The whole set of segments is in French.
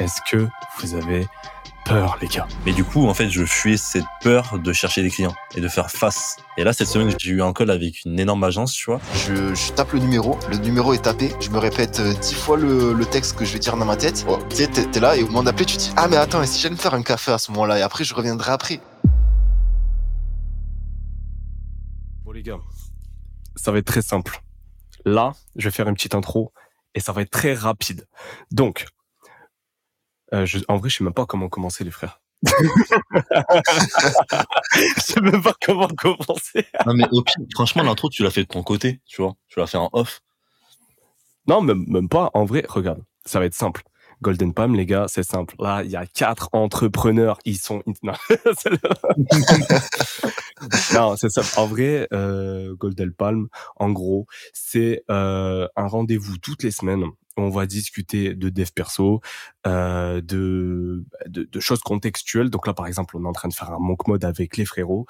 Est-ce que vous avez peur, les gars? Mais du coup, en fait, je fuyais cette peur de chercher des clients et de faire face. Et là, cette semaine, j'ai eu un call avec une énorme agence, tu vois. Je, je tape le numéro, le numéro est tapé, je me répète euh, dix fois le, le texte que je vais dire dans ma tête. Oh, tu sais, t'es t'es là et au moment d'appeler, tu te dis Ah, mais attends, et si j'allais me faire un café à ce moment-là? Et après, je reviendrai après. Bon, les gars, ça va être très simple. Là, je vais faire une petite intro et ça va être très rapide. Donc, euh, je- en vrai, je sais même pas comment commencer, les frères. je sais même pas comment commencer. Non, mais au pire, franchement, l'intro, tu l'as fait de ton côté, tu vois. Tu l'as fait en off. Non, même, même pas. En vrai, regarde, ça va être simple. Golden Palm, les gars, c'est simple. Là, il y a quatre entrepreneurs. Ils sont. Non, c'est le- non, c'est simple. En vrai, euh, Golden Palm, en gros, c'est euh, un rendez-vous toutes les semaines. On va discuter de dev perso, euh, de, de, de choses contextuelles. Donc là, par exemple, on est en train de faire un monk mode avec les frérots.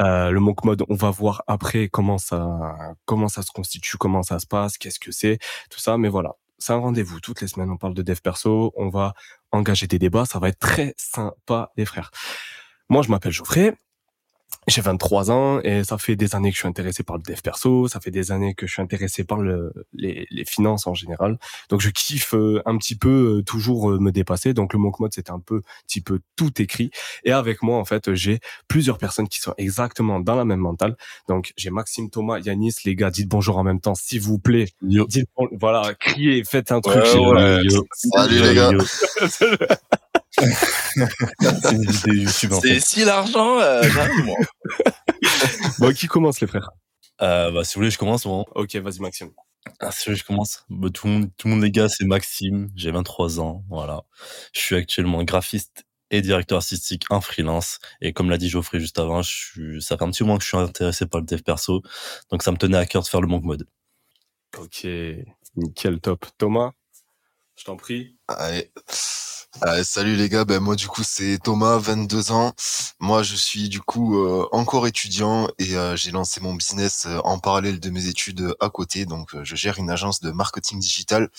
Euh, le monk mode, on va voir après comment ça, comment ça se constitue, comment ça se passe, qu'est-ce que c'est, tout ça. Mais voilà, c'est un rendez-vous toutes les semaines. On parle de dev perso, on va engager des débats. Ça va être très sympa, les frères. Moi, je m'appelle Geoffrey. J'ai 23 ans et ça fait des années que je suis intéressé par le dev perso, ça fait des années que je suis intéressé par le, les, les finances en général. Donc je kiffe euh, un petit peu euh, toujours euh, me dépasser. Donc le Monk Mode c'était un peu petit peu tout écrit et avec moi en fait j'ai plusieurs personnes qui sont exactement dans la même mentale. Donc j'ai Maxime, Thomas, Yanis, les gars, dites bonjour en même temps s'il vous plaît. Yo. Dites bon- voilà, criez, faites un truc. Ouais, ouais. Salut, les gars. C'est une vidéo YouTube, C'est si l'argent, euh, moi. Bon, qui commence les frères? Euh, bah, si vous voulez, je commence, moi. Ok, vas-y Maxime. Ah, si vous voulez, je commence. Bah, tout, le monde, tout le monde, les gars, c'est Maxime. J'ai 23 ans. Voilà. Je suis actuellement graphiste et directeur artistique en freelance. Et comme l'a dit Geoffrey juste avant, je suis, ça fait un petit moment que je suis intéressé par le dev perso. Donc, ça me tenait à cœur de faire le monk mode. Ok, nickel, top. Thomas, je t'en prie. Allez. Allez, salut les gars, ben moi du coup c'est Thomas, 22 ans. Moi je suis du coup euh, encore étudiant et euh, j'ai lancé mon business euh, en parallèle de mes études euh, à côté. Donc euh, je gère une agence de marketing digital.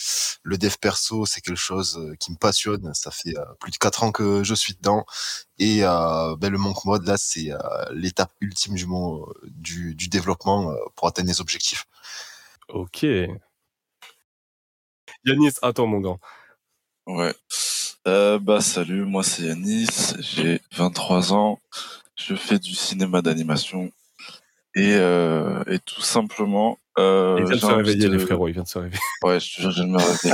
Le dev perso c'est quelque chose euh, qui me passionne. Ça fait euh, plus de quatre ans que je suis dedans et euh, ben, le monk mode là c'est euh, l'étape ultime du, mot, du du développement euh, pour atteindre les objectifs. Ok. Yanis, attends mon gars. Ouais. Euh, bah, salut, moi c'est Yanis, j'ai 23 ans, je fais du cinéma d'animation et, euh, et tout simplement. Euh, il vient de se réveiller, de- les frérots, il vient de se réveiller. Ouais, je te jure, je viens de me réveiller.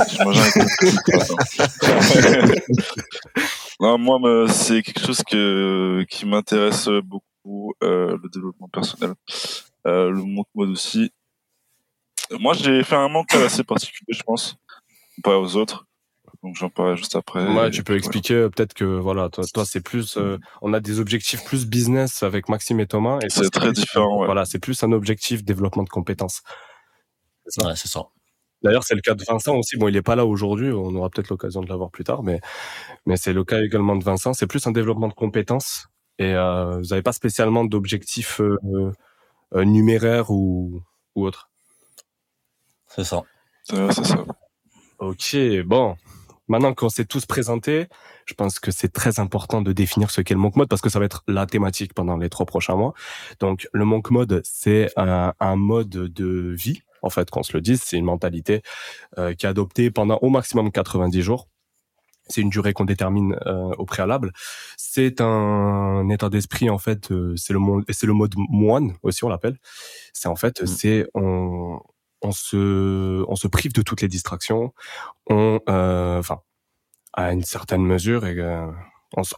Non, moi, c'est quelque chose que, qui m'intéresse beaucoup, euh, le développement personnel, euh, le monk mode aussi. Moi, j'ai fait un mental assez particulier, je pense, pas aux autres. Donc, j'en parlerai juste après. Ouais, Et- tu peux expliquer euh, peut-être que voilà, toi, toi c'est plus, euh, on a des objectifs plus business avec Maxime et Thomas. et C'est très différent, ouais. Voilà, c'est plus un objectif développement de compétences. C'est ça. Ouais, c'est ça. D'ailleurs, c'est le cas de Vincent aussi. Bon, il est pas là aujourd'hui. On aura peut-être l'occasion de l'avoir plus tard, mais mais c'est le cas également de Vincent. C'est plus un développement de compétences et euh, vous n'avez pas spécialement d'objectifs euh, euh, numéraires ou ou autre. C'est ça. Ouais, c'est ça. Ok, bon. Maintenant qu'on s'est tous présentés, je pense que c'est très important de définir ce qu'est le monk mode parce que ça va être la thématique pendant les trois prochains mois. Donc, le monk mode, c'est un, un mode de vie, en fait, qu'on se le dise. C'est une mentalité euh, qui est adoptée pendant au maximum 90 jours. C'est une durée qu'on détermine euh, au préalable. C'est un état d'esprit en fait. euh, c'est le monde, c'est le mode moine aussi on l'appelle. C'est en fait, Mm. c'est on on se on se prive de toutes les distractions. On euh, enfin à une certaine mesure et euh,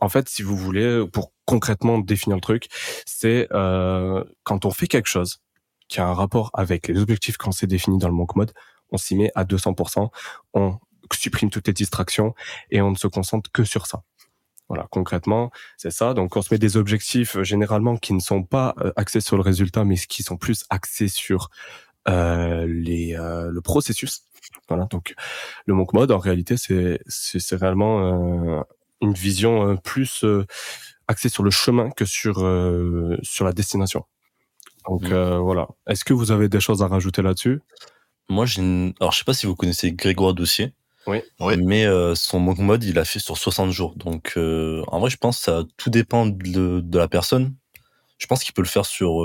en fait si vous voulez pour concrètement définir le truc, c'est euh, quand on fait quelque chose qui a un rapport avec les objectifs qu'on s'est définis dans le monk mode, on s'y met à 200%. On supprime toutes les distractions et on ne se concentre que sur ça. Voilà, concrètement, c'est ça. Donc, on se met des objectifs euh, généralement qui ne sont pas axés sur le résultat, mais qui sont plus axés sur les, euh, le processus. Voilà. Donc, le monk mode, en réalité, c'est c'est c'est réellement euh, une vision euh, plus euh, axée sur le chemin que sur euh, sur la destination. Donc Mm. euh, voilà. Est-ce que vous avez des choses à rajouter là-dessus? Moi, j'ai une... Alors, je sais pas si vous connaissez Grégoire Dossier. Oui. Mais son monk mode, il a fait sur 60 jours. Donc, en vrai, je pense que ça tout dépend de, de la personne. Je pense qu'il peut le faire sur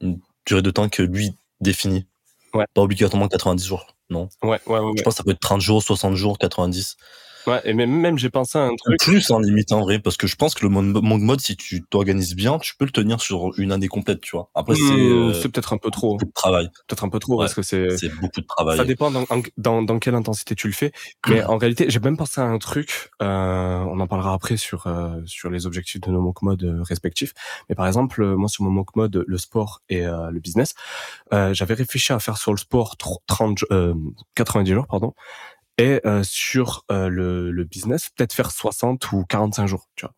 une durée de temps que lui définit. Ouais. Pas obligatoirement 90 jours, non. Ouais, ouais, ouais. Je pense que ça peut être 30 jours, 60 jours, 90. Ouais, et même, même j'ai pensé à un truc. Plus en limite en vrai, parce que je pense que le monk mode, si tu t'organises bien, tu peux le tenir sur une année complète, tu vois. Après, c'est Mmh, c'est peut-être un peu trop. beaucoup de travail. Peut-être un peu trop Ouais, parce que c'est. C'est beaucoup de travail. Ça dépend dans, dans, dans quelle intensité tu le fais. Mais en réalité, j'ai même pensé à un truc. Euh, on en parlera après sur euh, sur les objectifs de nos monk modes euh, respectifs. Mais par exemple, euh, moi sur mon monk mode, le sport et euh, le business, euh, j'avais réfléchi à faire sur le sport tr- 30, jo- euh, 90 jours, pardon, et euh, sur euh, le, le business, peut-être faire 60 ou 45 jours, tu vois,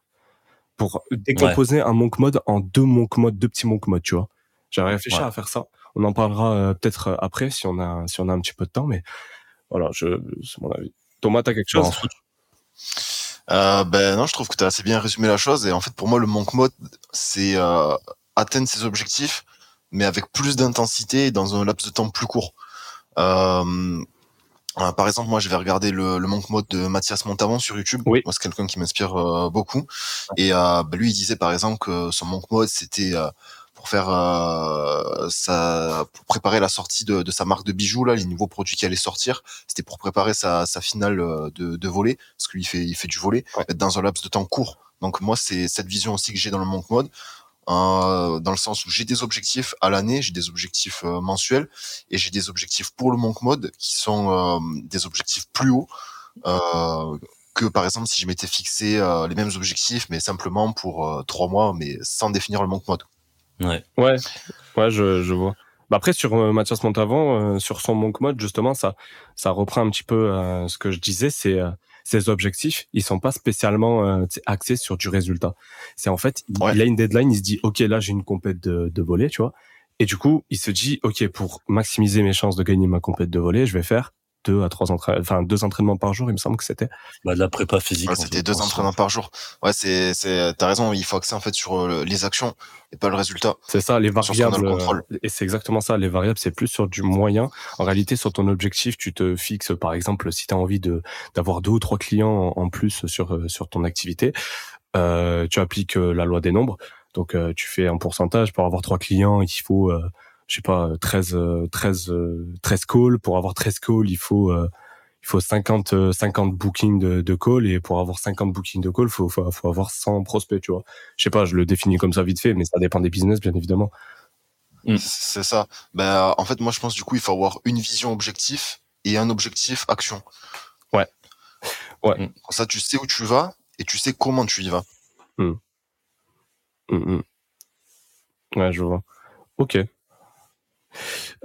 pour décomposer un monk mode en deux monk modes, deux petits monk modes, tu vois. J'avais réfléchi Ouais. à faire ça. On en parlera euh, peut-être après si on a si on a un petit peu de temps, mais voilà, je c'est mon avis. Thomas, t'as quelque chose? Euh, ben non, je trouve que tu as assez bien résumé la chose. Et en fait, pour moi, le monk mode, c'est atteindre ses objectifs, mais avec plus d'intensité et dans un laps de temps plus court. Euh, euh, par exemple, moi, je vais regarder le, le monk mode de Mathias Montavon sur YouTube. Oui. Moi, c'est quelqu'un qui m'inspire euh, beaucoup. Et euh, ben, lui, il disait par exemple que son monk mode, c'était euh, pour faire euh, sa, pour préparer la sortie de, de sa marque de bijoux là, les nouveaux produits qui allaient sortir. C'était pour préparer sa, sa finale de, de volley, parce qu'il fait, il fait du volley Ouais. dans un laps de temps court. Donc moi, c'est cette vision aussi que j'ai dans le monk mode. Euh, dans le sens où j'ai des objectifs à l'année, j'ai des objectifs euh, mensuels et j'ai des objectifs pour le monk mode qui sont euh, des objectifs plus hauts euh, que par exemple si je m'étais fixé euh, les mêmes objectifs mais simplement pour euh, trois mois mais sans définir le monk mode. ouais. Ouais, ouais, je, je vois. Bah après sur euh, Mathias Montavon, euh, sur son monk mode justement, ça ça reprend un petit peu euh, ce que je disais, c'est euh, ses objectifs, ils sont pas spécialement euh, axés sur du résultat. C'est en fait, Ouais. il a une deadline, il se dit ok là j'ai une compète de, de volley, tu vois, et du coup il se dit ok pour maximiser mes chances de gagner ma compète de volley, je vais faire deux à trois entraînements, enfin deux entraînements par jour, il me semble que c'était. Bah, de la prépa physique. Ouais, C'était deux soi. entraînements par jour. Ouais, c'est c'est t'as raison, il faut axer en fait sur euh, les actions et pas le résultat. C'est ça, les Sur ce qu'on a variables. le contrôle. Et c'est exactement ça, les variables, c'est plus sur du moyen. En réalité, sur ton objectif, tu te fixes, par exemple, si tu as envie de d'avoir deux ou trois clients en plus sur euh, sur ton activité, euh, tu appliques la loi des nombres. Donc, euh, tu fais un pourcentage pour avoir trois clients, il faut, euh, je sais pas, 13 euh, 13 euh, 13 calls. Pour avoir 13 calls, il faut euh, il faut 50 euh, 50 bookings de, de calls et pour avoir 50 bookings de calls, faut faut, faut avoir 100 prospects, tu vois. Je sais pas, je le définis comme ça vite fait, mais ça dépend des business, bien évidemment. Mm. C'est ça. Ben en fait moi je pense du coup il faut avoir une vision objectif et un objectif action. Ouais. Ouais. Comme ça tu sais où tu vas et tu sais comment tu y vas. Mm, mm. Ouais, je vois. Ok.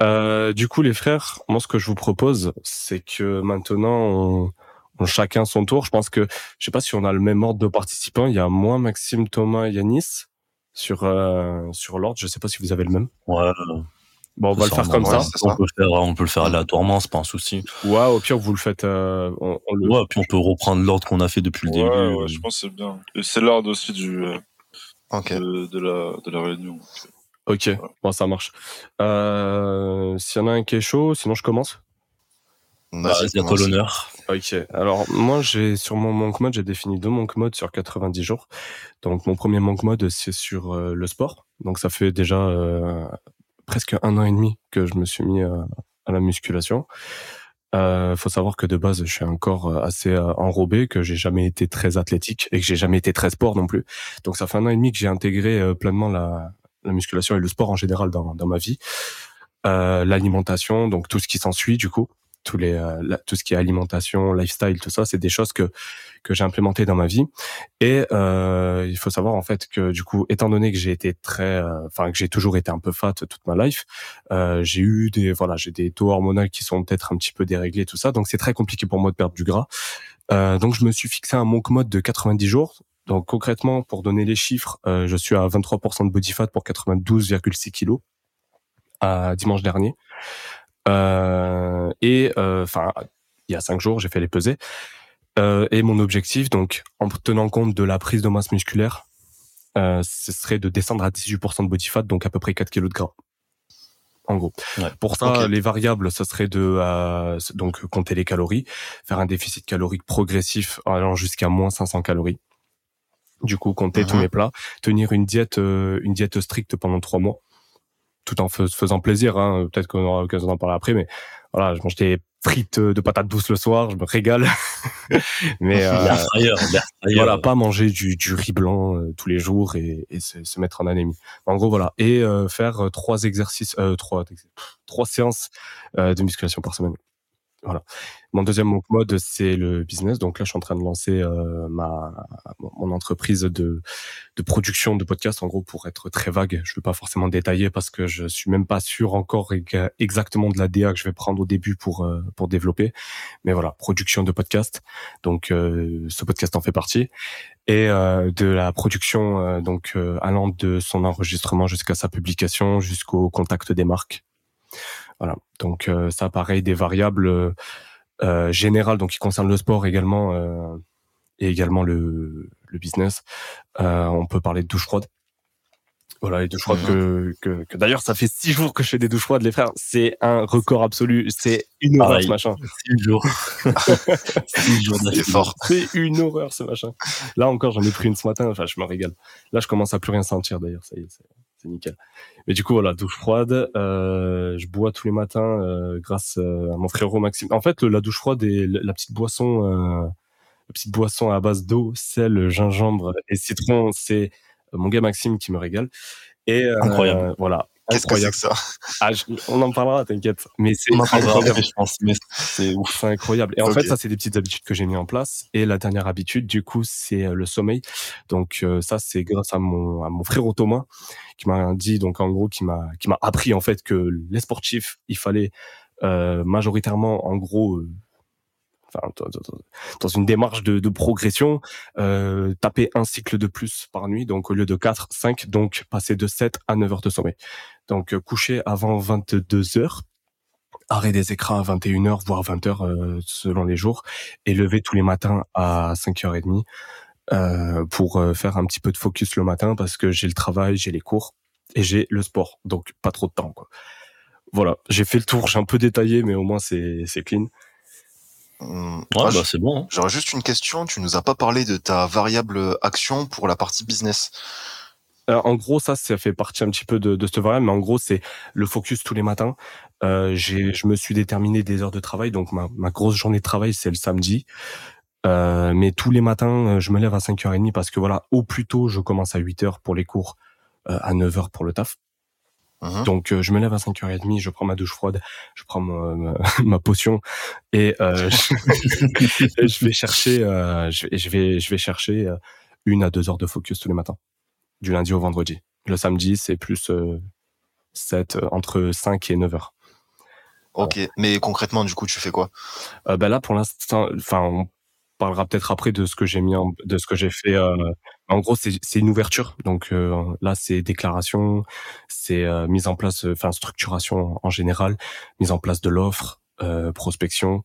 Euh, du coup, les frères, moi, ce que je vous propose, c'est que maintenant, on, on chacun son tour. Je pense que, je sais pas si on a le même ordre de participants. Il y a moi, Maxime, Thomas, et Yanis sur euh, sur l'ordre. Je sais pas si vous avez le même. Ouais. Bon, on va le faire comme ça. On peut, le faire, on peut le faire aléatoirement, c'est pas un souci. Ouais, au pire, vous le faites. euh, on, on le. Ouais, puis on peut reprendre l'ordre qu'on a fait depuis le Ouais, début. ouais, je pense que c'est bien. Et c'est l'ordre aussi du, de la, de la réunion. Ok. Bon, ça marche. Euh, S'il y en a un qui est chaud, sinon je commence. Bah, Vas-y, à toi l'honneur. Ok. Alors moi, j'ai sur mon monk mode, j'ai défini deux monk modes sur 90 jours. Donc mon premier monk mode, c'est sur euh, le sport. Donc ça fait déjà euh, presque un an et demi que je me suis mis euh, à la musculation. Euh, faut savoir que de base, je suis un corps assez euh, enrobé, que j'ai jamais été très athlétique et que j'ai jamais été très sport non plus. Donc ça fait un an et demi que j'ai intégré euh, pleinement la, la musculation et le sport en général dans, dans ma vie. Euh, L'alimentation, donc tout ce qui s'ensuit du coup, tous les euh, tout ce qui est alimentation, lifestyle, tout ça, c'est des choses que que j'ai implémentées dans ma vie. Et euh, il faut savoir en fait que du coup, étant donné que j'ai été très, euh, enfin que j'ai toujours été un peu fat toute ma life, euh, j'ai eu des voilà, j'ai des taux hormonaux qui sont peut-être un petit peu déréglés, tout ça. Donc c'est très compliqué pour moi de perdre du gras. Euh, donc je me suis fixé un monk mode de 90 jours. Donc concrètement, pour donner les chiffres, euh, je suis à 23% de body fat pour 92,6 kilos à dimanche dernier. Euh, et euh, enfin, il y a cinq jours, j'ai fait les pesées. Euh, et mon objectif, donc, en tenant compte de la prise de masse musculaire, euh, ce serait de descendre à 18% de body fat, donc à peu près 4 kilos de gras. en gros. Pour ça, les variables, ça serait de euh, donc compter les calories, faire un déficit calorique progressif allant jusqu'à moins 500 calories. Du coup, compter tous Mhm. mes plats, tenir une diète euh, une diète stricte pendant trois mois, tout en fais- faisant plaisir. Hein. Peut-être qu'on aura l'occasion d'en parler après, mais voilà, je mange des frites de patates douces le soir, je me régale. mais euh, voilà, pas manger du, du riz blanc euh, tous les jours et, et se, se mettre en anémie. En gros, voilà. Et euh, faire euh, trois exercices, euh, trois, trois séances euh, de musculation par semaine. Voilà. Mon deuxième mode, c'est le business. Donc là, je suis en train de lancer euh, ma mon entreprise de de production de podcasts. En gros, pour être très vague, je ne veux pas forcément détailler parce que je suis même pas sûr encore ex- exactement de la DA que je vais prendre au début pour euh, pour développer. Mais voilà, production de podcasts. Donc euh, ce podcast en fait partie et euh, de la production euh, donc allant de son enregistrement jusqu'à sa publication jusqu'au contact des marques. Voilà. Donc euh, ça pareil des variables euh, euh, générales donc qui concernent le sport également euh, et également le le business. Euh, on peut parler de douche froide. Voilà, les douches froides Mhm. que, que, que d'ailleurs ça fait six jours que je fais des douches froides les frères, c'est un record absolu, c'est une horreur ce machin. Six jours. Six jours C'est d'affilée. fort. C'est une horreur ce machin. Là encore, j'en ai pris une ce matin. Enfin, je me régale. Là, je commence à plus rien sentir d'ailleurs. Ça y est, c'est, nickel. Mais du coup, voilà, douche froide. Euh, je bois tous les matins euh, grâce euh, à mon frérot Maxime. En fait, le- la douche froide et la petite boisson, euh, la petite boisson à base d'eau, sel, gingembre et citron, c'est mon gars Maxime qui me régale. Et Incroyable. Voilà. Qu'est-ce que c'est que ça? Ah, je- on en parlera, t'inquiète. Mais c'est incroyable. je pense, mais c'est ouf. C'est incroyable. Et en fait, ça, c'est des petites habitudes que j'ai mis en place. Et la dernière habitude, du coup, c'est euh, le sommeil. Donc, euh, ça, c'est grâce à mon, à mon frère Thomas qui m'a dit, donc, en gros, qui m'a, qui m'a appris, en fait, que les sportifs, il fallait, euh, majoritairement, en gros, euh, enfin, dans- une démarche de, de progression, euh, taper un cycle de plus par nuit. Donc, au lieu de 4, 5, donc, passer de 7 à 9 heures de sommeil. Donc, euh, coucher avant 22 heures arrêt des écrans à 21h, voire 20h euh, selon les jours, et lever tous les matins à 5h30 euh, pour euh, faire un petit peu de focus le matin parce que j'ai le travail, j'ai les cours et j'ai le sport, donc pas trop de temps. Quoi. Voilà, j'ai fait le tour, j'ai un peu détaillé, mais au moins c'est clean. Hum, Ouais, moi, bah, c'est bon. hein. J'aurais juste une question. Tu nous as pas parlé de ta variable action pour la partie business. Euh, en gros, ça, ça fait partie un petit peu de, de cette variable, mais en gros, c'est le focus tous les matins. Euh, j'ai, je me suis déterminé des heures de travail, donc ma, ma grosse journée de travail, c'est le samedi. Euh, mais tous les matins, euh, je me lève à 5h30 parce que voilà, au plus tôt, je commence à 8h pour les cours, euh, à 9h pour le taf. Mhm. Donc, je me lève à 5h30, je prends ma douche froide, je prends ma, ma, ma potion et je, vais chercher, je, vais- je vais, je vais chercher une à deux heures de focus tous les matins, du lundi au vendredi. Le samedi, c'est plus euh, 7, euh, entre 5 et 9 heures. Ok. Mais concrètement, du coup, tu fais quoi? Euh, ben là, pour l'instant, enfin, on parlera peut-être après de ce que j'ai mis, en, de ce que j'ai fait. euh, en gros, c'est une ouverture. Donc euh, là, c'est déclaration, c'est euh, mise en place, euh, enfin structuration en général, mise en place de l'offre, euh, prospection,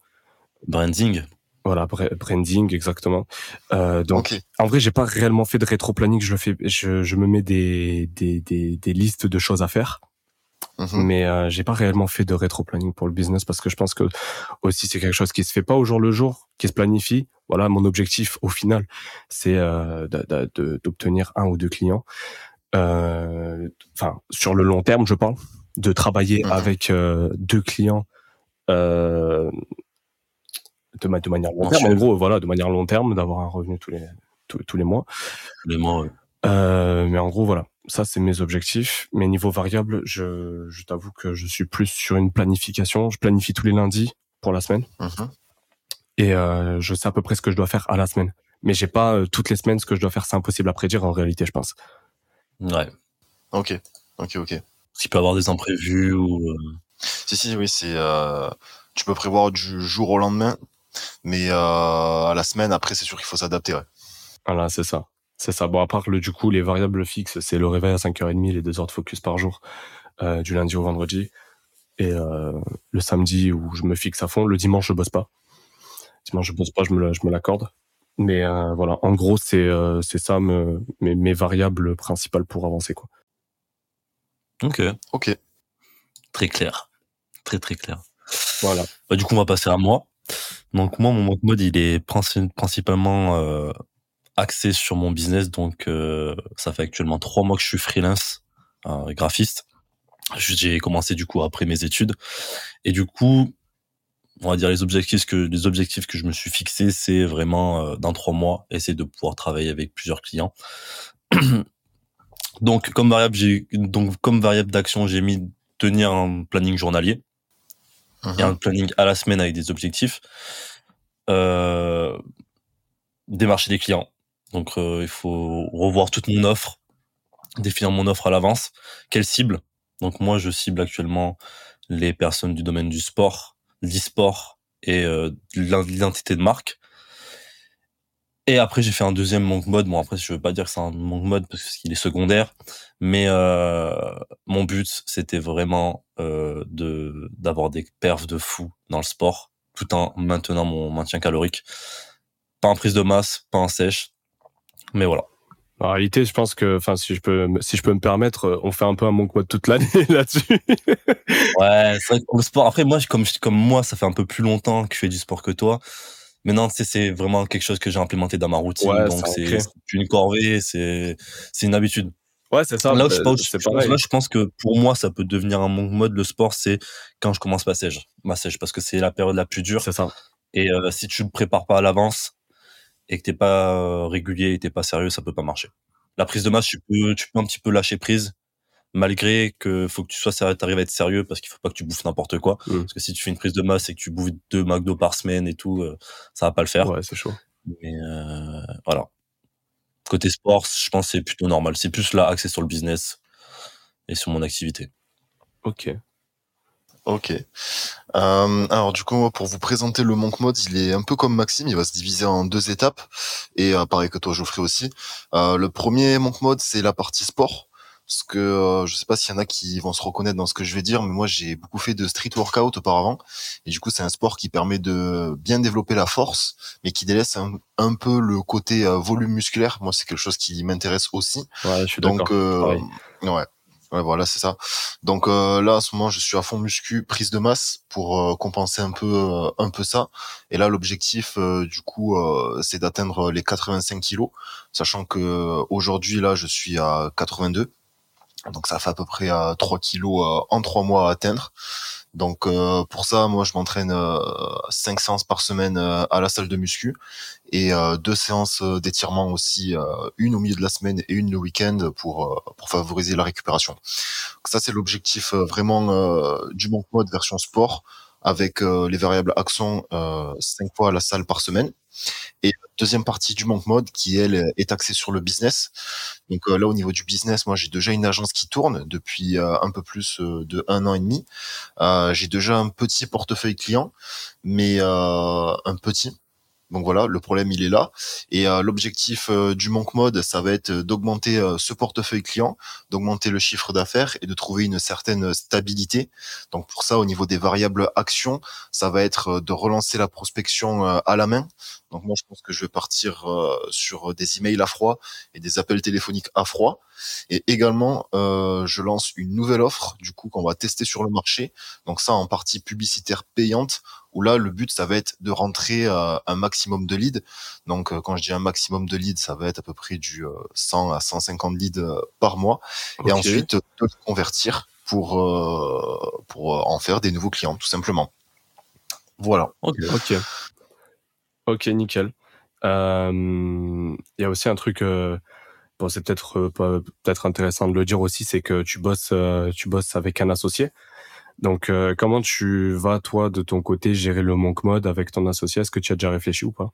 Branding. Voilà, bra- branding exactement. Euh, donc en vrai, j'ai pas réellement fait de rétro-planning. Je le fais, je, je me mets des, des, des, des listes de choses à faire. Mhm. mais euh, j'ai pas réellement fait de rétro-planning pour le business parce que je pense que aussi c'est quelque chose qui se fait pas au jour le jour, qui se planifie. Voilà, mon objectif au final, c'est euh, d'obtenir un ou deux clients. Euh, Enfin, sur le long terme, je parle, de travailler Mhm. avec euh, deux clients euh, de, ma- de manière long terme. En gros, voilà, de manière long terme, d'avoir un revenu tous les tous, tous les mois. Les ouais. Euh, mais en gros, voilà. Ça, c'est mes objectifs. Mes niveaux variables, je, je t'avoue que je suis plus sur une planification. Je planifie tous les lundis pour la semaine. Mhm. Et euh, je sais à peu près ce que je dois faire à la semaine. Mais j'ai pas euh, toutes les semaines ce que je dois faire. C'est impossible à prédire en réalité, je pense. Ouais. Ok. Ok. Ok. S'il peut y avoir des imprévus ou. Si, si, oui, c'est. euh, tu peux prévoir du jour au lendemain, mais euh, à la semaine, après, c'est sûr qu'il faut s'adapter. Ouais. Voilà, c'est ça. C'est ça. Bon, à part le, du coup, les variables fixes, c'est le réveil à 5h30, les deux heures de focus par jour, euh, du lundi au vendredi. Et euh, le samedi où je me fixe à fond. Le dimanche, je bosse pas. Dimanche, je bosse pas, je me, la- je me l'accorde. Mais euh, voilà, en gros, c'est euh, c'est ça me- mes, mes variables principales pour avancer. Quoi. Ok. Ok. Très clair. Très très clair. Voilà. Bah, du coup, on va passer à moi. Donc moi, mon monk mode, il est principalement euh, axé sur mon business. Donc euh, ça fait actuellement trois mois que je suis freelance, euh, graphiste. J'ai commencé du coup après mes études. Et du coup, on va dire les objectifs que les objectifs que je me suis fixés, c'est vraiment euh, dans trois mois essayer de pouvoir travailler avec plusieurs clients. donc comme variable, donc comme variable d'action, j'ai mis tenir un planning journalier et un planning à la semaine avec des objectifs. Euh, démarcher des clients. Donc euh, il faut revoir toute mon offre, définir mon offre à l'avance. Quelle cible? Donc moi je cible actuellement les personnes du domaine du sport, l'e-sport et euh, l'identité de marque. Et après, j'ai fait un deuxième monk mode. Bon, après, je veux pas dire que c'est un monk mode parce qu'il est secondaire, mais euh, mon but, c'était vraiment euh, de d'avoir des perfs de fou dans le sport, tout en maintenant mon maintien calorique. Pas en prise de masse, pas en sèche, mais voilà. En réalité, je pense que, enfin, si je peux, si je peux me permettre, on fait un peu un monk mode toute l'année là-dessus. ouais, c'est vrai que le sport. Après, moi, comme comme moi, ça fait un peu plus longtemps que je fais du sport que toi. Mais non, c'est vraiment quelque chose que j'ai implémenté dans ma routine. donc c'est une corvée, c'est une habitude. Ouais, c'est ça. Là, je, pense, là, je pense que pour moi, ça peut devenir un mode. Le sport, c'est quand je commence ma sèche, ma sèche, parce que c'est la période la plus dure. C'est ça. Et euh, si tu le prépares pas à l'avance et que t'es pas euh, régulier et t'es pas sérieux, ça peut pas marcher. La prise de masse, tu peux, tu peux un petit peu lâcher prise malgré que faut que tu sois sérieux, t'arrives à être sérieux parce qu'il faut pas que tu bouffes n'importe quoi. Mmh. Parce que si tu fais une prise de masse et que tu bouffes deux McDo par semaine et tout, euh, ça va pas le faire. Ouais, c'est chaud. Mais euh, voilà. Côté sport, je pense c'est plutôt normal. C'est plus là axé sur le business et sur mon activité. Ok. Ok. Euh, alors du coup, pour vous présenter le Monk Mode, il est un peu comme Maxime, il va se diviser en deux étapes, et pareil que toi Geoffrey aussi. le premier Monk Mode, c'est la partie sport. Parce que euh, je sais pas s'il y en a qui vont se reconnaître dans ce que je vais dire, mais moi j'ai beaucoup fait de street workout auparavant, et du coup c'est un sport qui permet de bien développer la force, mais qui délaisse un, peu le côté euh, volume musculaire. Moi c'est quelque chose qui m'intéresse aussi. Ouais, je suis Donc euh, ouais. Ouais, voilà, c'est ça. Donc euh, là, à ce moment, je suis à fond muscu, prise de masse pour compenser un peu, un peu ça. Et là, l'objectif, du coup, c'est d'atteindre les 85 kilos, sachant que aujourd'hui, là, je suis à 82. Donc ça fait à peu près euh, 3 kilos euh, en 3 mois à atteindre. Donc euh, pour ça, moi je m'entraîne euh, 5 séances par semaine euh, à la salle de muscu et deux séances d'étirement aussi, une au milieu de la semaine et une le week-end pour pour favoriser la récupération. Donc ça c'est l'objectif vraiment du Monk Mode version sport avec les variables accent 5 fois à la salle par semaine. Et deuxième partie du Monk Mode qui elle est axée sur le business. Donc euh, là au niveau du business, moi j'ai déjà une agence qui tourne depuis euh, un peu plus euh, de un an et demi. j'ai déjà un petit portefeuille client, mais un petit donc voilà, le problème il est là. Et euh, l'objectif euh, du Monk Mode, ça va être d'augmenter euh, ce portefeuille client, d'augmenter le chiffre d'affaires et de trouver une certaine stabilité. Donc pour ça, au niveau des variables actions, ça va être de relancer la prospection à la main. Donc moi, je pense que je vais partir sur des emails à froid et des appels téléphoniques à froid. Et également, je lance une nouvelle offre, du coup, qu'on va tester sur le marché. Donc ça, en partie publicitaire payante où là, le but, ça va être de rentrer euh, un maximum de leads. Donc, euh, quand je dis un maximum de leads, ça va être à peu près du 100 euh, à 150 leads par mois. Et ensuite, de le convertir pour, pour en faire des nouveaux clients, tout simplement. Voilà. Ok. Ok, ok nickel. Il y a aussi un truc... Bon, c'est peut-être peut-être intéressant de le dire aussi, c'est que tu bosses, tu bosses avec un associé. Donc, euh, comment tu vas, toi, de ton côté, gérer le monk mode avec ton associé? Est-ce que tu as déjà réfléchi ou pas?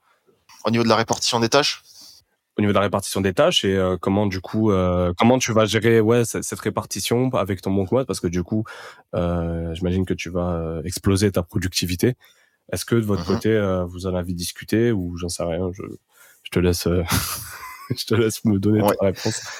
Au niveau de la répartition des tâches? Au niveau de la répartition des tâches et euh, comment, du coup, euh, comment tu vas gérer ouais, cette, répartition avec ton monk mode? Parce que, du coup, j'imagine que tu vas exploser ta productivité. Est-ce que de votre mhm. côté, vous en avez discuté ou j'en sais rien je, te laisse, je te laisse me donner ta réponse.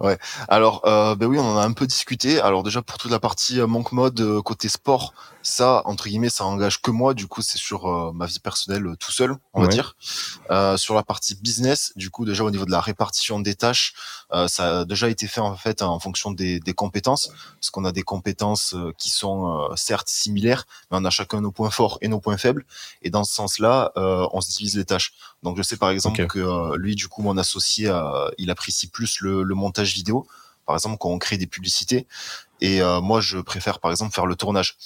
Ouais. Alors, euh, ben oui, on en a un peu discuté. Alors déjà pour toute la partie euh, Monk Mode euh, côté sport, Ça, entre guillemets, ça engage que moi. Du coup, c'est sur euh, ma vie personnelle tout seul, on va dire. Euh, sur la partie business, du coup, déjà au niveau de la répartition des tâches, euh, ça a déjà été fait en fait en fonction des, des compétences, parce qu'on a des compétences qui sont certes similaires, mais on a chacun nos points forts et nos points faibles. Et dans ce sens-là, on se divise les tâches. Donc, je sais par exemple que lui, du coup, mon associé, il apprécie plus le, le montage vidéo par exemple quand on crée des publicités. Et euh, moi je préfère par exemple faire le tournage.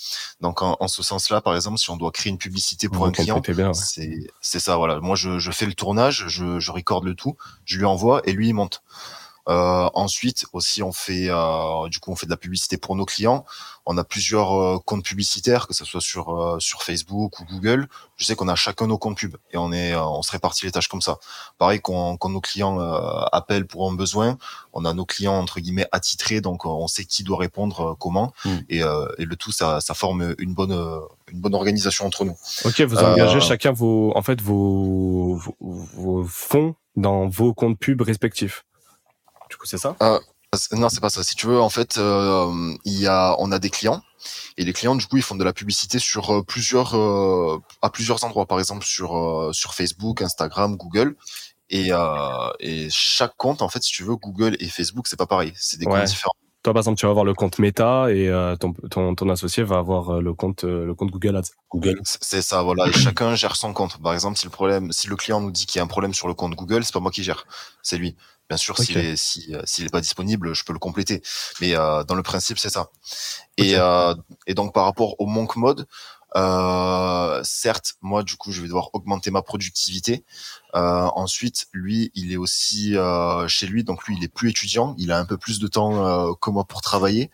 Donc en, en ce sens là par exemple si on doit créer une publicité pour un client c'est c'est ça voilà. Moi je, je fais le tournage je, je recorde le tout je lui envoie et lui il monte ensuite aussi on fait euh, du coup on fait de la publicité pour nos clients. On a plusieurs euh, comptes publicitaires que ce soit sur euh, sur Facebook ou Google. Je sais qu'on a chacun nos comptes pub et on est on se répartit les tâches comme ça. Pareil quand, quand nos clients appellent pour un besoin, on a nos clients entre guillemets attitrés donc on sait qui doit répondre comment hmm. et, et le tout ça ça forme une bonne une bonne organisation entre nous. Ok, vous engagez chacun vos en fait vos, vos, vos fonds dans vos comptes pub respectifs. C'est ça? Euh, Non, c'est pas ça. Si tu veux, en fait, euh, il y a, on a des clients et les clients, du coup, ils font de la publicité sur euh, plusieurs, euh, à plusieurs endroits. Par exemple, sur euh, sur Facebook, Instagram, Google. Et, et chaque compte, en fait, si tu veux, Google et Facebook, c'est pas pareil. C'est des comptes différents. Toi, par exemple, tu vas avoir le compte Meta et ton, ton, ton, associé va avoir le compte, le compte Google Ads. Google. C'est ça, voilà. Et chacun gère son compte. Par exemple, si le problème, si le client nous dit qu'il y a un problème sur le compte Google, c'est pas moi qui gère, c'est lui. Bien sûr, s'il est si, euh, s'il est pas disponible, je peux le compléter. Mais euh, dans le principe, c'est ça. Et, euh, et donc par rapport au monk mode, euh, certes, moi du coup, je vais devoir augmenter ma productivité. Euh, ensuite, lui, il est aussi euh, chez lui, donc lui, il est plus étudiant, il a un peu plus de temps que moi pour travailler.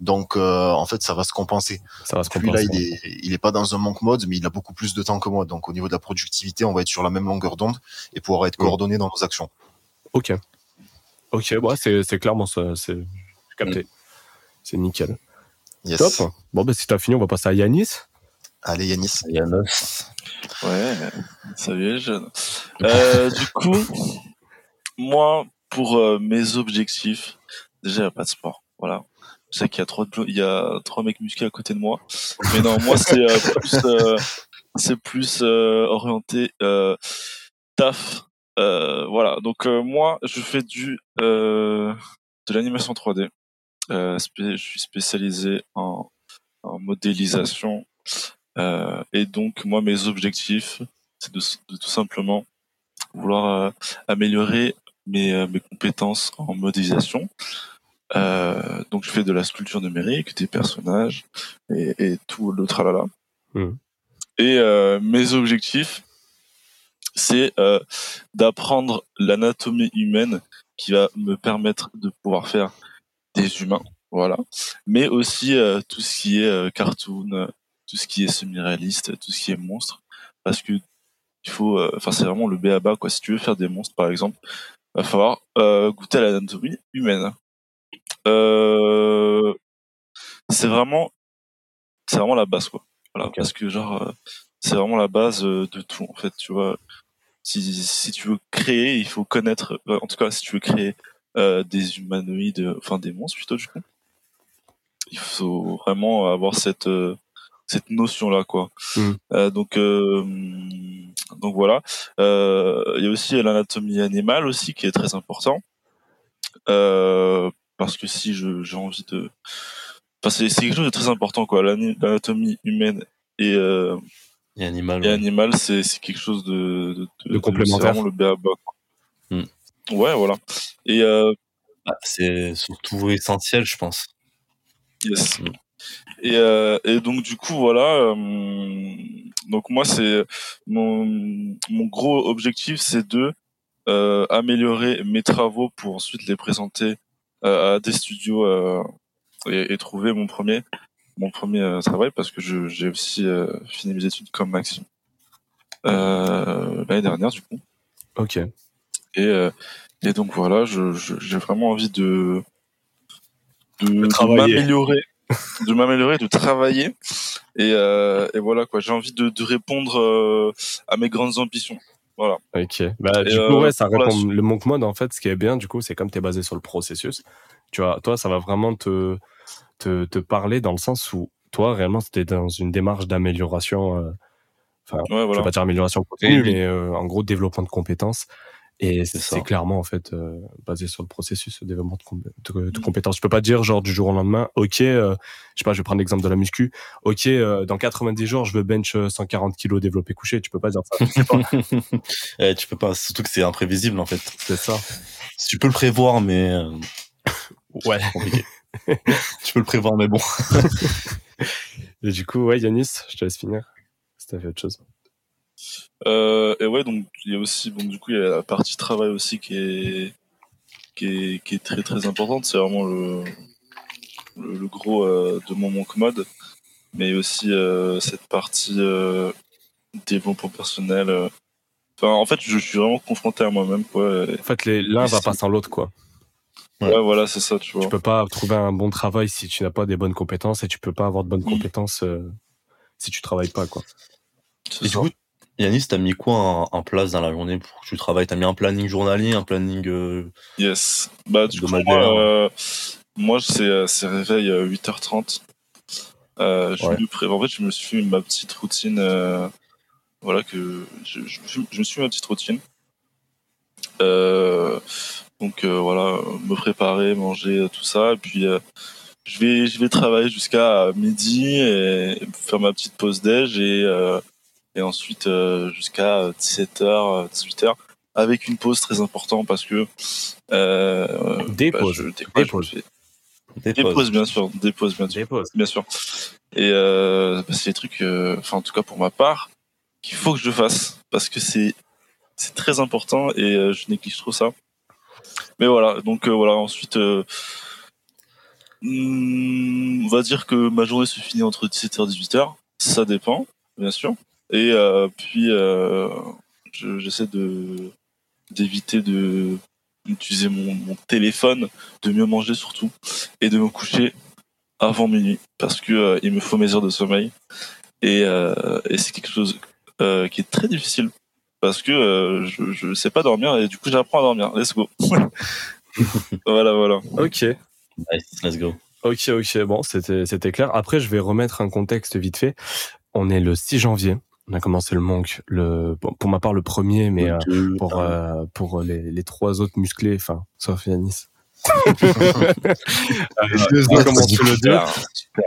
Donc en fait, ça va se compenser. Ça va se compenser. Lui là, il est, il est pas dans un monk mode, mais il a beaucoup plus de temps que moi. Donc au niveau de la productivité, on va être sur la même longueur d'onde et pouvoir être coordonné dans nos actions. Ok. Ok, ouais, c'est clairement ça. C'est capté. Mm. C'est nickel. Yes. Top. Bon, bah, si t'as fini, on va passer à Yanis. Allez, Yanis. Yanis. Ouais, salut les jeunes. Euh, du coup, moi, pour euh, mes objectifs, déjà, il n'y a pas de sport. Voilà. Je sais qu'il y a trois, il y a trois mecs musclés à côté de moi. Mais non, moi, c'est euh, plus, c'est plus orienté taf, euh, voilà, donc euh, moi, je fais du euh, de l'animation 3D. je suis spécialisé en, en modélisation. et donc, moi, mes objectifs, c'est de, de, tout simplement vouloir améliorer mes, mes compétences en modélisation. Euh, donc je fais de la sculpture numérique, des personnages et, et tout le tralala. Mmh. Et euh, mes objectifs, c'est euh, d'apprendre l'anatomie humaine qui va me permettre de pouvoir faire des humains, voilà. Mais aussi euh, tout ce qui est euh, cartoon, tout ce qui est semi-réaliste, tout ce qui est monstre, parce que il faut, enfin c'est vraiment le béaba quoi. Si tu veux faire des monstres par exemple, va falloir goûter à l'anatomie humaine. c'est vraiment, c'est vraiment la base quoi. Voilà, parce que genre c'est vraiment la base de tout en fait, tu vois si, si tu veux créer, il faut connaître, euh, en tout cas, si tu veux créer euh, des humanoïdes, enfin des monstres plutôt du coup, il faut vraiment avoir cette euh, cette notion là quoi. Mm. Euh, donc euh, donc voilà. Il y a aussi l'anatomie animale aussi qui est très important parce que si je j'ai envie de, enfin c'est c'est quelque chose de très important quoi. L'anatomie humaine et et animal. Et animal, c'est quelque chose de, de, de, de complémentaire. C'est vraiment le hmm. Ouais, voilà. Et euh, bah, c'est surtout essentiel, je pense. Yes. Hmm. Et, euh, et donc du coup voilà. Euh, donc moi c'est mon mon gros objectif, c'est de euh, améliorer mes travaux pour ensuite les présenter euh, à des studios euh, et, et, trouver mon premier mon premier euh, travail parce que j'ai aussi euh, fini mes études comme Maxime euh, l'année dernière du coup. Ok. Et, et donc voilà, j'ai vraiment envie de de, de m'améliorer, de m'améliorer, de travailler et, et voilà quoi. J'ai envie de, de répondre à mes grandes ambitions. Voilà. Ok. Bah, du coup, ouais, ça répond. Le monk mode, en fait, ce qui est bien, du coup, c'est comme tu es basé sur le processus. Tu vois, toi, ça va vraiment te, te, te parler dans le sens où toi, réellement, c'était dans une démarche d'amélioration. Euh, enfin, Ouais, je voilà. vais pas dire amélioration continue, Oui, mais euh, en gros développement de compétences. Et C'est clairement en fait euh, basé sur le processus de développement de, com- de- de compétences. Je peux pas dire genre du jour au lendemain, ok, euh, je sais pas, je vais prendre l'exemple de la muscu, ok, euh, dans 90 jours je veux bench euh, 140 kilos développé couché. Tu peux pas dire ça. C'est pas- Eh, tu peux pas, surtout que c'est imprévisible en fait. C'est ça. Tu peux le prévoir, mais euh, Ouais. Tu peux le prévoir, mais bon. Et du coup, ouais, Yanis, je te laisse finir. Si t'as fait autre chose. Euh, et ouais, donc il y a aussi, bon, du coup, il y a la partie travail aussi qui est, qui est, qui est très très importante. C'est vraiment le, le, le gros euh, de mon manque mode, mais aussi euh, cette partie euh, développement personnel. euh. Enfin, en fait, je, suis vraiment confronté à moi-même, quoi. En fait, l'un va pas sans l'autre, quoi. Ouais. Ouais, voilà, c'est ça, tu vois. Tu peux pas trouver un bon travail si tu n'as pas des bonnes compétences et tu peux pas avoir de bonnes Mm. compétences euh, si tu travailles pas, quoi. C'est Et du coup, Yanis, t'as mis quoi en, en place dans la journée pour que tu travailles? T'as mis un planning journalier, un planning. euh, Yes. Bah, du coup, Hebdomadaire. moi, euh, moi c'est, euh, c'est réveil à 8h30. Euh, je Ouais. me pré- En fait, je me suis fait ma petite routine. euh, voilà, que je, je, me suis- je me suis fait ma petite routine. Euh, donc, euh, voilà, me préparer, manger, euh, tout ça. Et puis, euh, je, vais, je vais travailler jusqu'à midi et faire ma petite pause déj et, euh, et ensuite euh, jusqu'à 17h, 18h avec une pause très importante parce que euh, Des bah, pauses. je- des Des fois, je me pauses. fais- des des pauses. pauses bien sûr des pauses bien sûr Des pauses. bien sûr et euh, bah, c'est des trucs euh, enfin en tout cas pour ma part qu'il faut que je fasse parce que c'est c'est très important et je néglige trop ça mais voilà donc euh, voilà ensuite euh, hmm, on va dire que ma journée se finit entre 17h et 18h ça dépend bien sûr. Et euh, puis je- j'essaie d'éviter de d'utiliser mon, téléphone de mieux manger surtout et de me coucher avant minuit parce que il me faut mes heures de sommeil. Et, c'est quelque chose qui est très difficile parce que euh, je, je sais pas dormir et du coup j'apprends à dormir let's go voilà voilà Ok. Nice, let's go. Ok, ok, bon, c'était c'était clair. Après, je vais remettre un contexte vite fait. On est le 6 janvier. On a commencé le manque, le, bon, pour ma part, le premier, mais euh, pour, euh, pour les, les trois autres musclés, enfin, sauf Yanis. Deux ils ont commencé le 2. Super.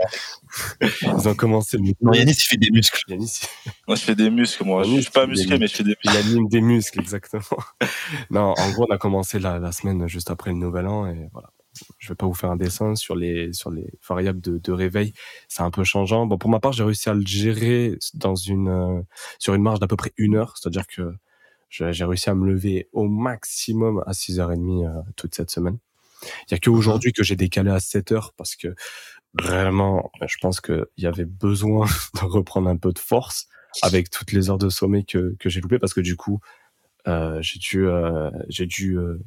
Ils ont commencé le Non, 2. Yanis, il fait des muscles. Yanis, moi je fais des muscles moi je suis pas musclé mais je fais des il anime des muscles, exactement. Non, en gros, on a commencé la, la semaine juste après le nouvel an et voilà. Je vais pas vous faire un dessin sur les, sur les variables de, de réveil. C'est un peu changeant. Bon, pour ma part, j'ai réussi à le gérer dans une, euh, sur une marge d'à peu près une heure. C'est-à-dire que j'ai réussi à me lever au maximum à 6h30 euh, toute cette semaine. Il y a que aujourd'hui que j'ai décalé à 7 heures parce que vraiment, je pense qu'il y avait besoin de reprendre un peu de force avec toutes les heures de sommeil que, que j'ai loupées parce que du coup, euh, j'ai dû, euh, j'ai dû, euh,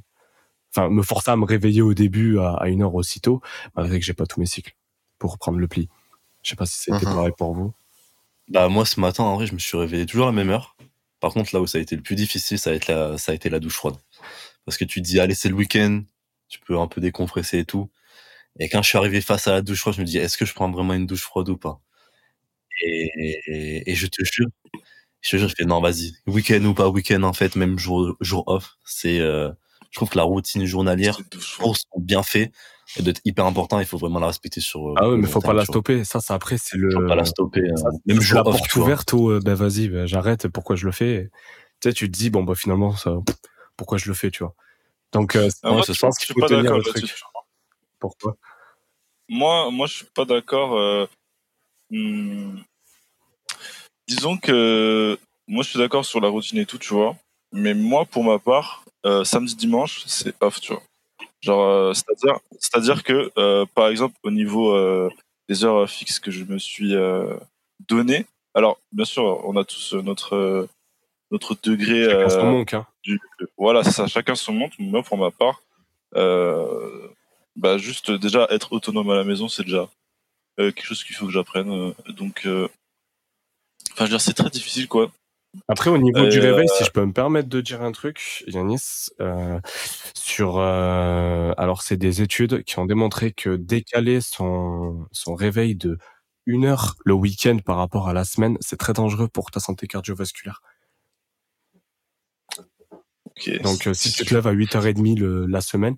me forcer à me réveiller au début à, à une heure aussitôt, malgré que j'ai pas tous mes cycles pour reprendre le pli. Je sais pas si c'était Mhm. pareil pour vous. Bah, moi, ce matin, en vrai, je me suis réveillé toujours à la même heure. Par contre, là où ça a été le plus difficile, ça a été la, ça a été la douche froide. Parce que tu te dis, allez, c'est le week-end, tu peux un peu décompresser et tout. Et quand je suis arrivé face à la douche froide, je me dis, est-ce que je prends vraiment une douche froide ou pas? Et, et, et je te jure, je te jure, je fais, non, vas-y, week-end ou pas week-end, en fait, même jour, jour off, c'est, euh, je trouve que la routine journalière, pour son bienfait, et d'être hyper important, il faut vraiment la respecter sur. euh, Ah ouais, le mais faut pas la stopper. Ça, ça après, c'est le. Faut pas la stopper. euh, Ça, même jour la off, porte ouverte euh, ben vas-y, ben j'arrête. Pourquoi je le fais? Tu sais, tu te dis bon bah finalement ça, pourquoi je le fais, tu vois? Donc, euh, Ah, moi, je pense qu'il faut tenir le truc. Pourquoi? Moi, moi, je suis pas d'accord. euh, hmm, disons que moi, je suis d'accord sur la routine et tout, tu vois. Mais moi, pour ma part, euh, samedi, dimanche, c'est off, tu vois. Genre, euh, c'est-à-dire, c'est-à-dire que, par exemple, au niveau des heures fixes que je me suis donné, alors, bien sûr, on a tous notre notre degré. Chacun son manque, hein. Du- voilà, ça, chacun son montre. Moi, pour ma part, euh, bah, juste déjà être autonome à la maison, c'est déjà euh, quelque chose qu'il faut que j'apprenne. euh, donc, enfin, je veux dire, c'est très difficile, quoi. Après, au niveau du réveil, si je peux me permettre de dire un truc, Yanis, sur, alors c'est des études qui ont démontré que décaler son son réveil de une heure le week-end par rapport à la semaine, c'est très dangereux pour ta santé cardiovasculaire. Donc, euh, si tu te lèves à 8h30 le, la semaine,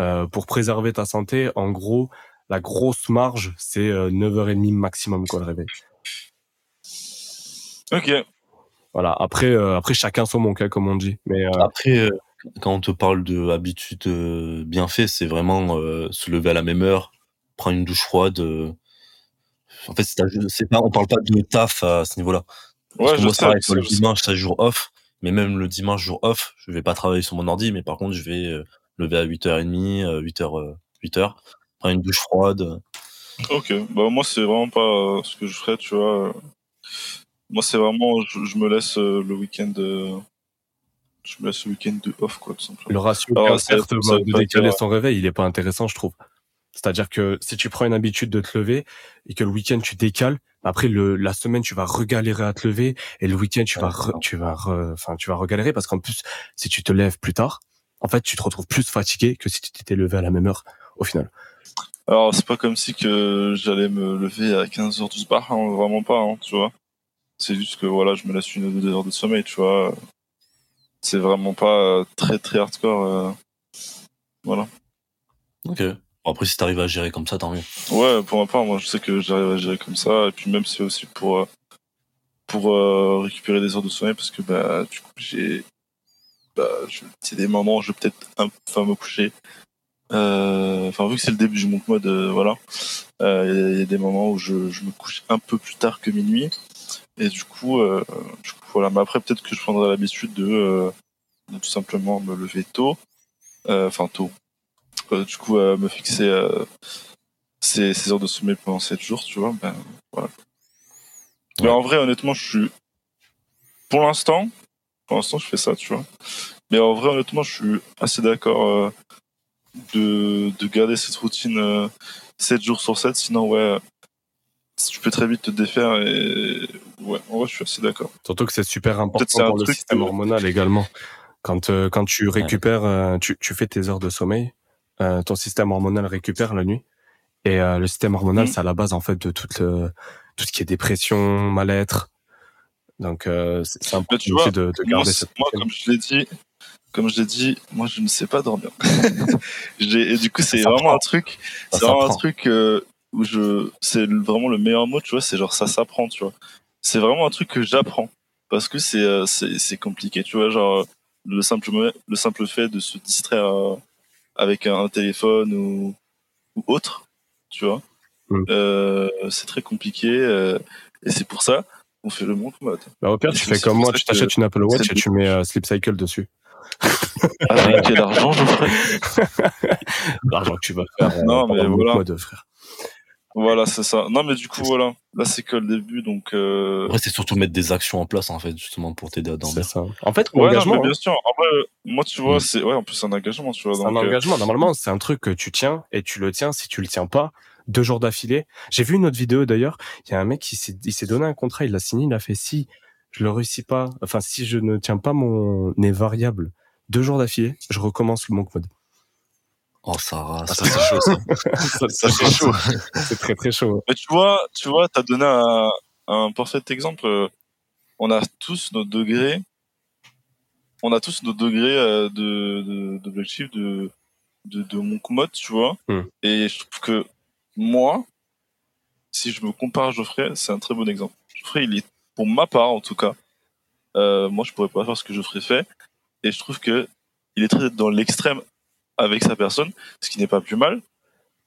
euh, pour préserver ta santé, en gros, la grosse marge, c'est 9h30 euh, maximum, quoi, le réveil. Ok. Voilà. Après, euh, après chacun son manque, hein, comme on dit. Mais après, quand on te parle de habitude bien fait, c'est vraiment se lever à la même heure, prendre une douche froide. En fait, c'est pas, on parle pas de taf à ce niveau-là. Ouais, je moi, sais, le dimanche, c'est jour off. Mais même le dimanche, jour off, je vais pas travailler sur mon ordi, mais par contre, je vais lever à 8h30, 8h, 8h, prendre une douche froide. Ok, bah moi c'est vraiment pas euh, ce que je ferais, tu vois. Moi c'est vraiment, je, me laisse euh, le week-end, euh, je me laisse le week-end de off quoi, tout simplement. Le ratio de décaler son réveil, il est pas intéressant, je trouve. C'est-à-dire que si tu prends une habitude de te lever et que le week-end tu décales, après le la semaine tu vas regalérer à te lever et le week-end tu vas tu vas enfin tu vas regalérer parce qu'en plus si tu te lèves plus tard, en fait, tu te retrouves plus fatigué que si tu t'étais levé à la même heure au final. Alors, c'est pas comme si que j'allais me lever à 15h du soir, hein, vraiment pas, hein, tu vois. C'est juste que voilà, je me laisse une ou deux heures de sommeil, tu vois. C'est vraiment pas très très hardcore. Euh, voilà. Ok. Après, si t'arrives à gérer comme ça, tant mieux. Ouais, pour ma part, moi, je sais que j'arrive à gérer comme ça. Et puis même, c'est aussi pour euh, pour euh, récupérer des heures de sommeil parce que bah du coup j'ai bah, c'est des moments où je vais peut-être enfin me coucher. Euh, enfin, vu que c'est le début du monk mode, voilà. Il y, a des moments où je, me couche un peu plus tard que minuit. Et du coup, voilà. Mais après, peut-être que je prendrai l'habitude de, de, tout simplement me lever tôt. Enfin, tôt. Du coup, me fixer ces, ces, heures de sommeil pendant 7 jours, tu vois. Ben, voilà. Mais en vrai, honnêtement, je suis. Pour l'instant, pour l'instant, je fais ça, tu vois. Mais en vrai, honnêtement, je suis assez d'accord euh, de, de, garder cette routine euh, 7 jours sur 7. Sinon, ouais, tu peux très vite te défaire. Et ouais, en vrai, je suis assez d'accord. Surtout que c'est super important pour le système hormonal également. Quand, euh, quand tu récupères, euh, tu, tu fais tes heures de sommeil, ton système hormonal récupère la nuit. Et le système hormonal, mmh. c'est à la base en fait de toute tout ce qui est dépression, mal-être, donc euh, c'est important aussi de, de garder moi, cette moi comme je l'ai dit, comme je l'ai dit, moi je ne sais pas dormir. et du coup c'est vraiment un truc, c'est vraiment un truc euh, où je, c'est vraiment le meilleur mot, tu vois, c'est genre ça s'apprend, tu vois. C'est vraiment un truc que j'apprends parce que c'est euh, c'est compliqué, tu vois, genre le simple le simple fait de se distraire euh, avec un, téléphone ou, ou autre, tu vois. Mm. Euh, c'est très compliqué et c'est pour ça on fait le monk mode. Bah, au pire, tu fais comme moi, tu t'achètes une Apple Watch et tu mets euh, Sleep Cycle dessus. Avec quel argent je ferai L'argent que tu vas faire. Non, mais voilà. Mode, frère. Voilà, c'est ça. Non, mais du coup, voilà. Là, c'est que le début, donc. Euh... Après, c'est surtout mettre des actions en place, en fait, justement, pour t'aider à dormir. Ça. En fait, ouais, engagement. Non, mais bien sûr. En vrai, moi, tu vois, mm. c'est. Ouais, en plus, c'est un engagement, tu vois. C'est un euh, engagement. Normalement, c'est un truc que tu tiens et tu le tiens. Si tu le tiens pas, deux jours d'affilée. J'ai vu une autre vidéo d'ailleurs. Il y a un mec qui s'est, il s'est donné un contrat, il l'a signé, il a fait si je le réussis pas, enfin si je ne tiens pas mon nez variable deux jours d'affilée, je recommence le monk mode. Oh ça, ça, c'est chaud ça. ça, c'est chaud. c'est très très chaud. Mais tu vois, tu vois, t'as donné un, un parfait exemple. On a tous nos degrés. On a tous nos degrés euh, de, d'objectifs de, de, de, monk mode, tu vois. Hmm. Et je trouve que moi, si je me compare à Geoffrey, c'est un très bon exemple. Geoffrey, il est, pour ma part en tout cas, euh, moi je pourrais pas faire ce que Geoffrey fait, et je trouve que il est très dans l'extrême avec sa personne, ce qui n'est pas plus mal.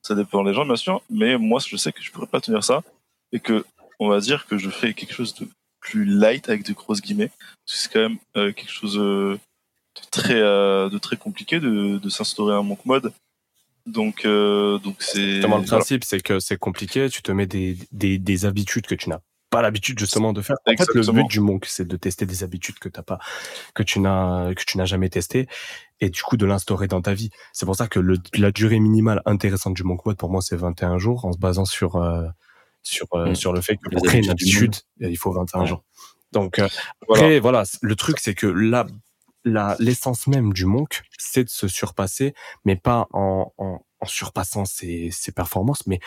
Ça dépend des gens bien sûr, mais moi je sais que je pourrais pas tenir ça, et que on va dire que je fais quelque chose de plus light avec de grosses guillemets, c'est quand même euh, quelque chose euh, de très de très compliqué de, de s'instaurer un monk mode donc, euh, donc c'est. Le principe, c'est que c'est compliqué. Tu te mets des, des, des habitudes que tu n'as pas l'habitude justement de faire. En fait, le but du monk, c'est de tester des habitudes que t'as pas, que tu n'as, que tu n'as jamais testé, et du coup de l'instaurer dans ta vie. C'est pour ça que le, la durée minimale intéressante du monk mode pour moi c'est 21 jours, en se basant sur euh, sur euh, mm. sur le fait que pour créer une habitude, il faut 21 jours. Donc euh, après voilà, le truc c'est que là l'essence même du monk, c'est de se surpasser, mais pas en, en, en surpassant ses, ses, performances, mais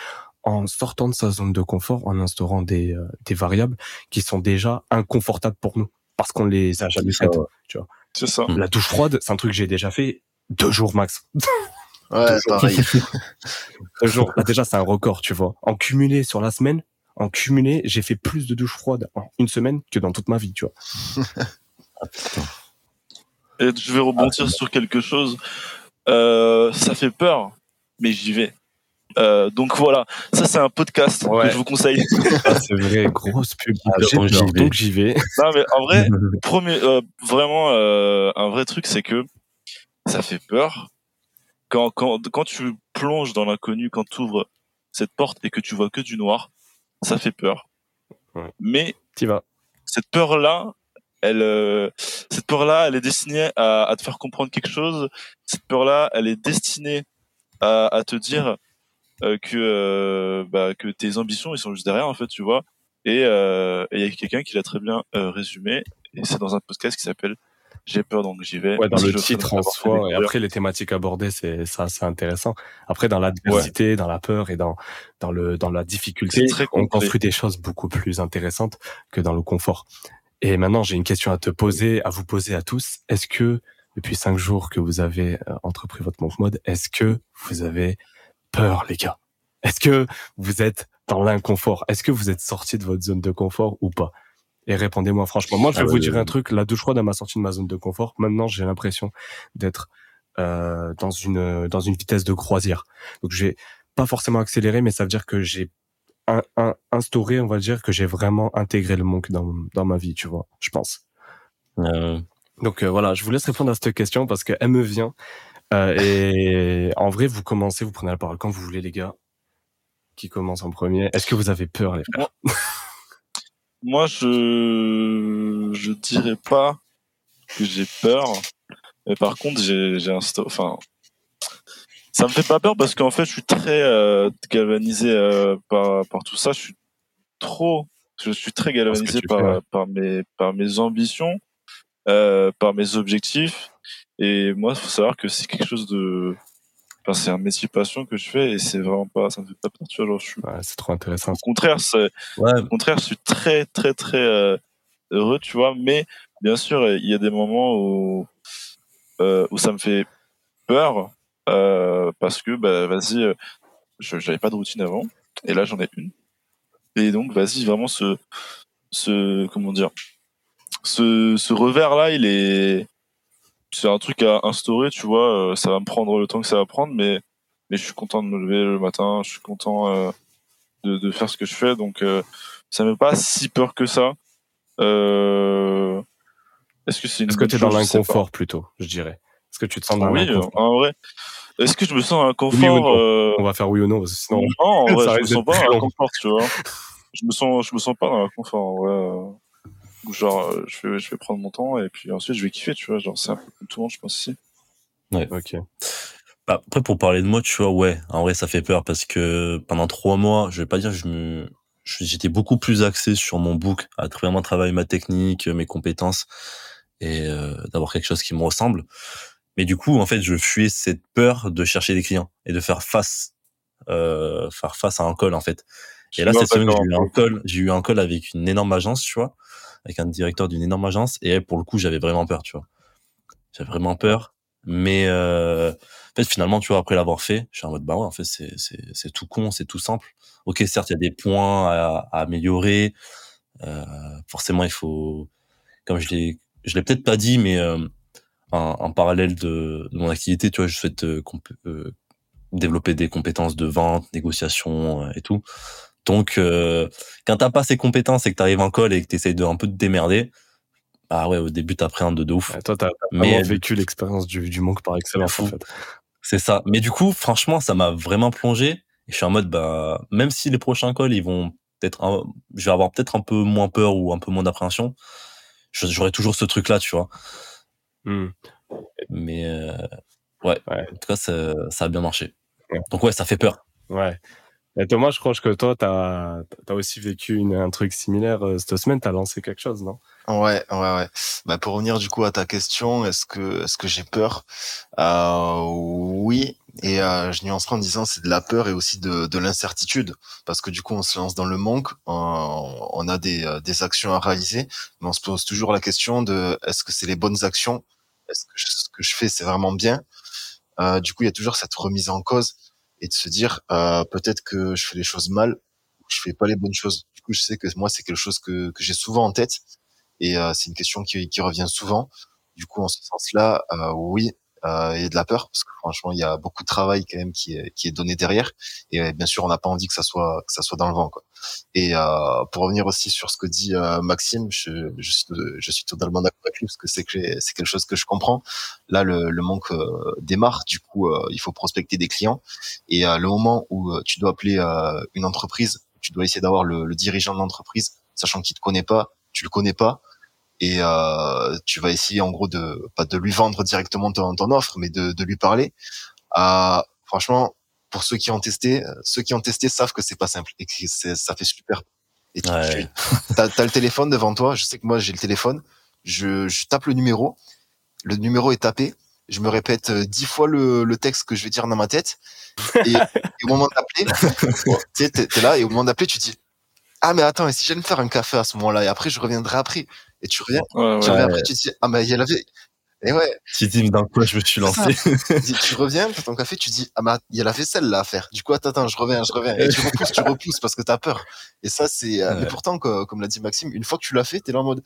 en sortant de sa zone de confort, en instaurant des, euh, des variables qui sont déjà inconfortables pour nous parce qu'on les a jamais faites. Tu vois. C'est ça. La douche froide, c'est un truc que j'ai déjà fait deux jours max. Ouais, pareil. deux jours. Là, déjà, c'est un record, tu vois. En cumulé sur la semaine, en cumulé, j'ai fait plus de douches froides en une semaine que dans toute ma vie, tu vois. Et je vais rebondir sur quelque chose. Euh, ça fait peur, mais j'y vais. Euh, donc voilà, ça c'est un podcast Ouais. que je vous conseille. Ah, c'est vrai, grosse pub. Ah, donc j'y vais. non mais en vrai, premier, euh, vraiment euh, un vrai truc, c'est que ça fait peur quand quand quand tu plonges dans l'inconnu, quand tu ouvres cette porte et que tu vois que du noir, ça fait peur. Ouais. Mais T'y vas. cette peur là, elle, euh, cette peur là, elle est destinée à, à te faire comprendre quelque chose. Cette peur là, elle est destinée à, à te dire que euh, bah, que tes ambitions, ils sont juste derrière en fait, tu vois. Et euh, il y a quelqu'un qui l'a très bien euh, résumé. Et c'est dans un podcast qui s'appelle J'ai peur donc j'y vais. Ouais, dans Si le titre en soi, et après les thématiques abordées, c'est ça, c'est intéressant. Après, dans l'adversité, dans la peur et dans dans le dans la difficulté, on construit des choses beaucoup plus intéressantes que dans le confort. Et maintenant, j'ai une question à te poser, à vous poser à tous. Est-ce que depuis cinq jours que vous avez euh, entrepris votre monk mode, est-ce que vous avez peur, les gars Est-ce que vous êtes dans l'inconfort? Est-ce que vous êtes sorti de votre zone de confort ou pas? Et répondez-moi franchement. Moi, je vais Ah vous dire un truc. La douche froide m'a sorti de ma zone de confort. Maintenant, j'ai l'impression d'être euh, dans une dans une vitesse de croisière. Donc, j'ai pas forcément accéléré, mais ça veut dire que j'ai un, un- instauré, on va dire que j'ai vraiment intégré le monk dans dans ma vie, tu vois. Je pense. Euh, Donc euh, voilà, je vous laisse répondre à cette question parce qu'elle me vient. Euh, et en vrai, vous commencez, vous prenez la parole quand vous voulez, les gars. Qui commence en premier? Est-ce que vous avez peur, les frères? Moi, je je dirais pas que j'ai peur, mais par contre, j'ai un sto- enfin ça me fait pas peur parce qu'en fait, je suis très euh, galvanisé euh, par par tout ça, je suis trop je suis très galvanisé par fais, ouais. par mes par mes ambitions, par mes objectifs et moi, faut savoir que c'est quelque chose de enfin, c'est un métier passion que je fais et c'est vraiment pas ça me fait pas peur, tu vois, genre, je suis Ouais, C'est trop intéressant. au contraire, c'est ouais, au contraire, je suis très, très, très euh, heureux, tu vois. Mais bien sûr, il y a des moments où, euh, où ça me fait peur euh, parce que, bah, vas-y, je j'avais pas de routine avant, et là j'en ai une. Et donc, vas-y, vraiment ce, ce, comment dire, ce, ce revers là, il est, c'est un truc à instaurer, tu vois. euh, ça va me prendre le temps que ça va prendre, mais, mais je suis content de me lever le matin, je suis content euh, de, de faire ce que je fais, donc. euh, ça me fait pas si peur que ça. Euh... Est-ce que c'est une Est-ce que tu es dans l'inconfort plutôt, je dirais? Est-ce que tu te sens dans Oui, l'inconfort? en vrai. Est-ce que je me sens dans Oui l'inconfort ou non euh, On va faire oui ou non, parce que sinon. Non, en vrai, ça je me sens pas dans l'inconfort, tu vois. Je me sens, je me sens pas dans l'inconfort, en vrai. Genre, euh, je vais, je vais prendre mon temps et puis ensuite je vais kiffer, tu vois. Genre, c'est un peu comme tout le monde, je pense ici. Ok. Bah, après, pour parler de moi, tu vois, ouais, en vrai, ça fait peur parce que pendant trois mois, je vais pas dire, je me, j'étais beaucoup plus axé sur mon book, à vraiment travailler ma technique, mes compétences et euh, d'avoir quelque chose qui me ressemble. Mais du coup, en fait, je fuyais cette peur de chercher des clients et de faire face, euh, faire face à un call, en fait. Et là, cette semaine, j'ai eu un call, j'ai eu un call avec une énorme agence, tu vois, avec un directeur d'une énorme agence. Et pour le coup, j'avais vraiment peur, tu vois. J'avais vraiment peur. Mais, euh, en fait, finalement, tu vois, après l'avoir fait, je suis en mode, bah ouais, en fait, c'est, tout con, c'est tout simple. Ok, certes, il y a des points à, à améliorer. Euh, forcément, il faut, comme je l'ai, je l'ai peut-être pas dit, mais, euh, en, en parallèle de, de mon activité, tu vois, je souhaite euh, euh, développer des compétences de vente, négociation euh, et tout. Donc, euh, quand t'as pas ces compétences et que t'arrives en call et que t'essayes de un peu te démerder, bah ouais, au début t'appréhendes de ouf. Toi, t'as vraiment vécu l'expérience du, du monk par excellence, en fou. fait. C'est ça. Mais du coup, franchement, ça m'a vraiment plongé. Et je suis en mode, bah, même si les prochains calls, ils vont peut-être, un- je vais avoir peut-être un peu moins peur ou un peu moins d'appréhension, j'aurai toujours ce truc-là, tu vois. Hmm. Mais euh, ouais. Ouais. en tout cas, ça, ça a bien marché. Ouais. Donc ouais, ça fait peur. Ouais. Et Thomas, je crois que toi, t'as as aussi vécu une, un truc similaire euh, cette semaine. T'as lancé quelque chose, non? Ouais, ouais, ouais. Bah, pour revenir du coup à ta question, est-ce que, est-ce que j'ai peur? Euh, Oui, Et euh, je nuancerai en disant c'est de la peur et aussi de, de l'incertitude, parce que du coup on se lance dans le manque, on, on a des, euh, des actions à réaliser, mais on se pose toujours la question de est-ce que c'est les bonnes actions, est-ce que ce que je fais c'est vraiment bien? Euh, du coup il y a toujours cette remise en cause et de se dire euh, peut-être que je fais les choses mal, je fais pas les bonnes choses. Du coup je sais que moi c'est quelque chose que, que j'ai souvent en tête et euh, c'est une question qui, qui revient souvent. Du coup en ce sens-là, euh, oui, euh, et de la peur parce que franchement il y a beaucoup de travail quand même qui est, qui est donné derrière. Et euh, bien sûr on n'a pas envie que ça soit que ça soit dans le vent quoi. Et euh, pour revenir aussi sur ce que dit euh, Maxime je, je suis je suis totalement d'accord avec lui parce que c'est que c'est quelque chose que je comprends. Là le, le manque euh, démarre. Du coup euh, il faut prospecter des clients. Et le moment où tu dois appeler une entreprise tu dois essayer d'avoir le, le dirigeant de l'entreprise sachant qu'il te connaît pas tu le connais pas et euh, tu vas essayer en gros de pas de lui vendre directement ton, ton offre mais de, de lui parler. Euh, franchement pour ceux qui ont testé ceux qui ont testé savent que c'est pas simple et que ça fait super. Et tu Ouais. as, as le téléphone devant toi. Je sais que moi j'ai le téléphone. Je, je tape le numéro. Le numéro est tapé. Je me répète euh, dix fois le, le texte que je vais dire dans ma tête. Et, et au moment d'appeler tu t'es t'es là et au moment d'appeler tu dis ah mais attends et si j'allais me faire un café à ce moment-là et après je reviendrai après. Et tu reviens Ouais, tu ouais. reviens après tu te dis ah mais il y a la vie. Et ouais. Tu dis, mais dans quoi je me suis lancé tu dis- tu reviens pour ton café tu dis ah mais il y a la vaisselle là à faire. Du coup attends attends je reviens je reviens. Et tu repousses tu repousses parce que t'as peur. Et ça c'est euh, Ouais. mais pourtant co- comme l'a dit Maxime une fois que tu l'as fait t'es là en mode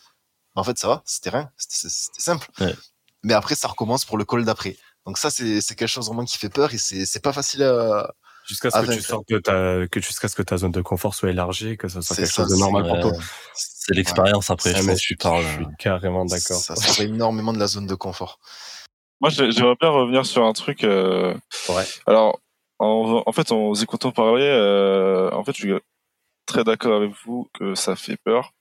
en fait ça va c'était rien c'était simple. Ouais. mais après ça recommence pour le call d'après. Donc ça c'est c'est quelque chose vraiment qui fait peur et c'est c'est pas facile à Jusqu'à ce Ah, que tu sortes de ta, que jusqu'à ce que ta zone de confort soit élargie, que ça soit C'est quelque ça, chose de c'est- normal pour Ouais. toi. C'est l'expérience après, je mais tu parles. Je suis carrément d'accord. ça sort énormément de la zone de confort Moi, j'ai- j'aimerais bien revenir sur un truc. euh, Ouais. Alors, en, en fait, en vous écoutant parler, euh, en fait, je suis très d'accord avec vous que ça fait peur.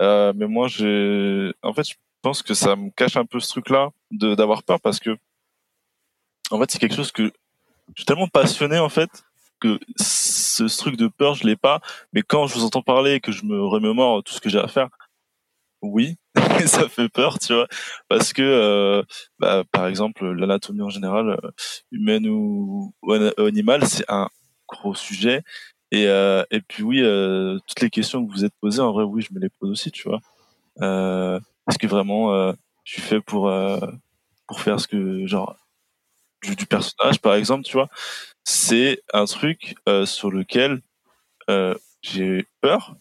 Euh, mais moi, j'ai, en fait, je pense que ça me cache un peu ce truc-là de d'avoir peur parce que, en fait, c'est quelque chose que je suis tellement passionné en fait que ce, truc de peur, je l'ai pas. Mais quand je vous entends parler et que je me remémore tout ce que j'ai à faire, oui, ça fait peur, tu vois, parce que, euh, bah, par exemple, l'anatomie en général, euh, humaine ou, ou animale, c'est un gros sujet. Et, euh, puis oui, toutes les questions que vous êtes posées, en vrai, oui, je me les pose aussi, tu vois. Est-ce que vraiment je suis fait pour pour faire ce que genre du, du personnage, par exemple, tu vois C'est un truc euh, sur lequel euh, j'ai peur,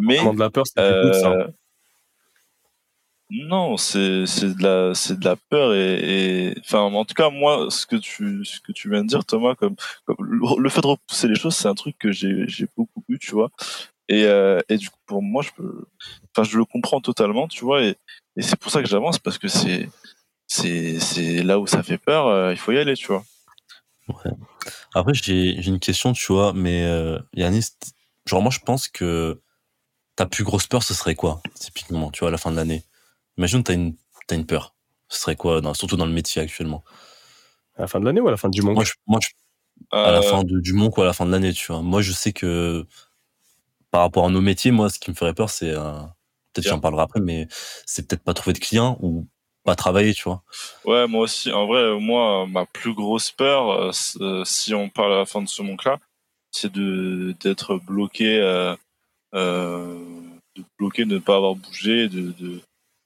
mais de la peur, c'est ça. euh, non, c'est c'est de la c'est de la peur et, et enfin en tout cas moi ce que tu ce que tu viens de dire Thomas comme, comme le, le fait de repousser les choses c'est un truc que j'ai j'ai beaucoup eu tu vois et euh, et du coup pour moi je peux enfin je le comprends totalement tu vois et et c'est pour ça que j'avance parce que c'est c'est c'est là où ça fait peur euh, il faut y aller tu vois. Après, j'ai j'ai une question, tu vois, mais euh, Yanis, genre moi je pense que ta plus grosse peur, ce serait quoi, typiquement, tu vois, à la fin de l'année? Imagine, t'as une, t'as une peur. Ce serait quoi, dans- surtout dans le métier actuellement? À la fin de l'année ou à la fin du mois Moi, je, moi je- à la Euh, fin de- du ou à la fin de l'année, tu vois. Moi, je sais que par rapport à nos métiers, moi, ce qui me ferait peur, c'est euh, peut-être j'en parlerai après, mais c'est peut-être pas trouver de clients ou pas travailler, tu vois. Ouais, moi aussi. En vrai, moi, ma plus grosse peur, euh, euh, si on parle à la fin de ce monk-là, c'est de d'être bloqué, euh, de bloqué, de ne pas avoir bougé, de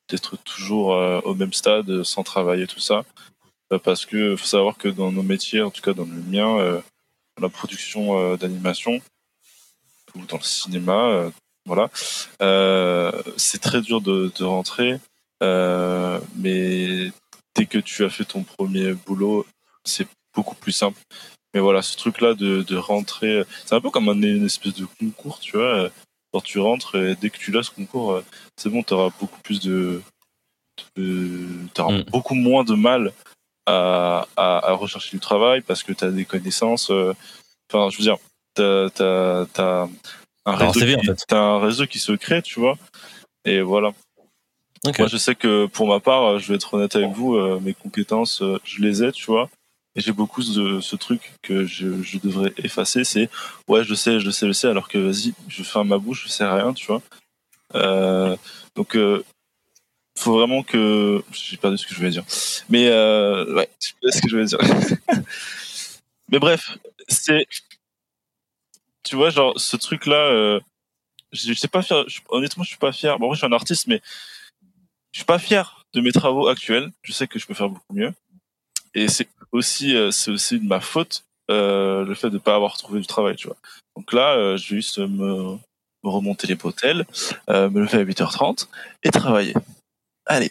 d'être toujours au même stade, sans travailler, tout ça. Parce que faut savoir que dans nos métiers, en tout cas dans le mien, la production d'animation ou dans le cinéma, voilà, c'est très dur de rentrer. Euh, mais dès que tu as fait ton premier boulot, c'est beaucoup plus simple. Mais voilà, ce truc-là de, de rentrer, c'est un peu comme un, une espèce de concours, tu vois. Quand tu rentres, et dès que tu l'as ce concours, euh, c'est bon, tu auras beaucoup plus de. de t'auras Mm. beaucoup moins de mal à, à, à rechercher du travail parce que tu as des connaissances. euh, Enfin, je veux dire, tu as, un, un réseau CV, en fait. t'as un réseau qui se crée, tu vois. Et voilà. Moi, je sais que pour ma part, euh, je vais être honnête avec vous, euh, mes compétences, euh, je les ai, tu vois. Et j'ai beaucoup de ce truc que je, je devrais effacer, c'est ouais, je sais, je sais, je sais, alors que vas-y, je ferme ma bouche, je sais rien, tu vois. Euh, donc, faut vraiment que j'ai perdu ce que je voulais dire. Mais ouais, je ce que je voulais dire. Mais bref, c'est tu vois genre ce truc là euh, je, sais pas fier honnêtement je suis pas fier bon moi je suis un artiste mais je suis pas fier de mes travaux actuels je sais que je peux faire beaucoup mieux et c'est aussi euh, c'est aussi de ma faute euh, le fait de pas avoir trouvé du travail tu vois donc là euh, je vais juste me, me remonter les potels euh, me lever à 8h30 et travailler allez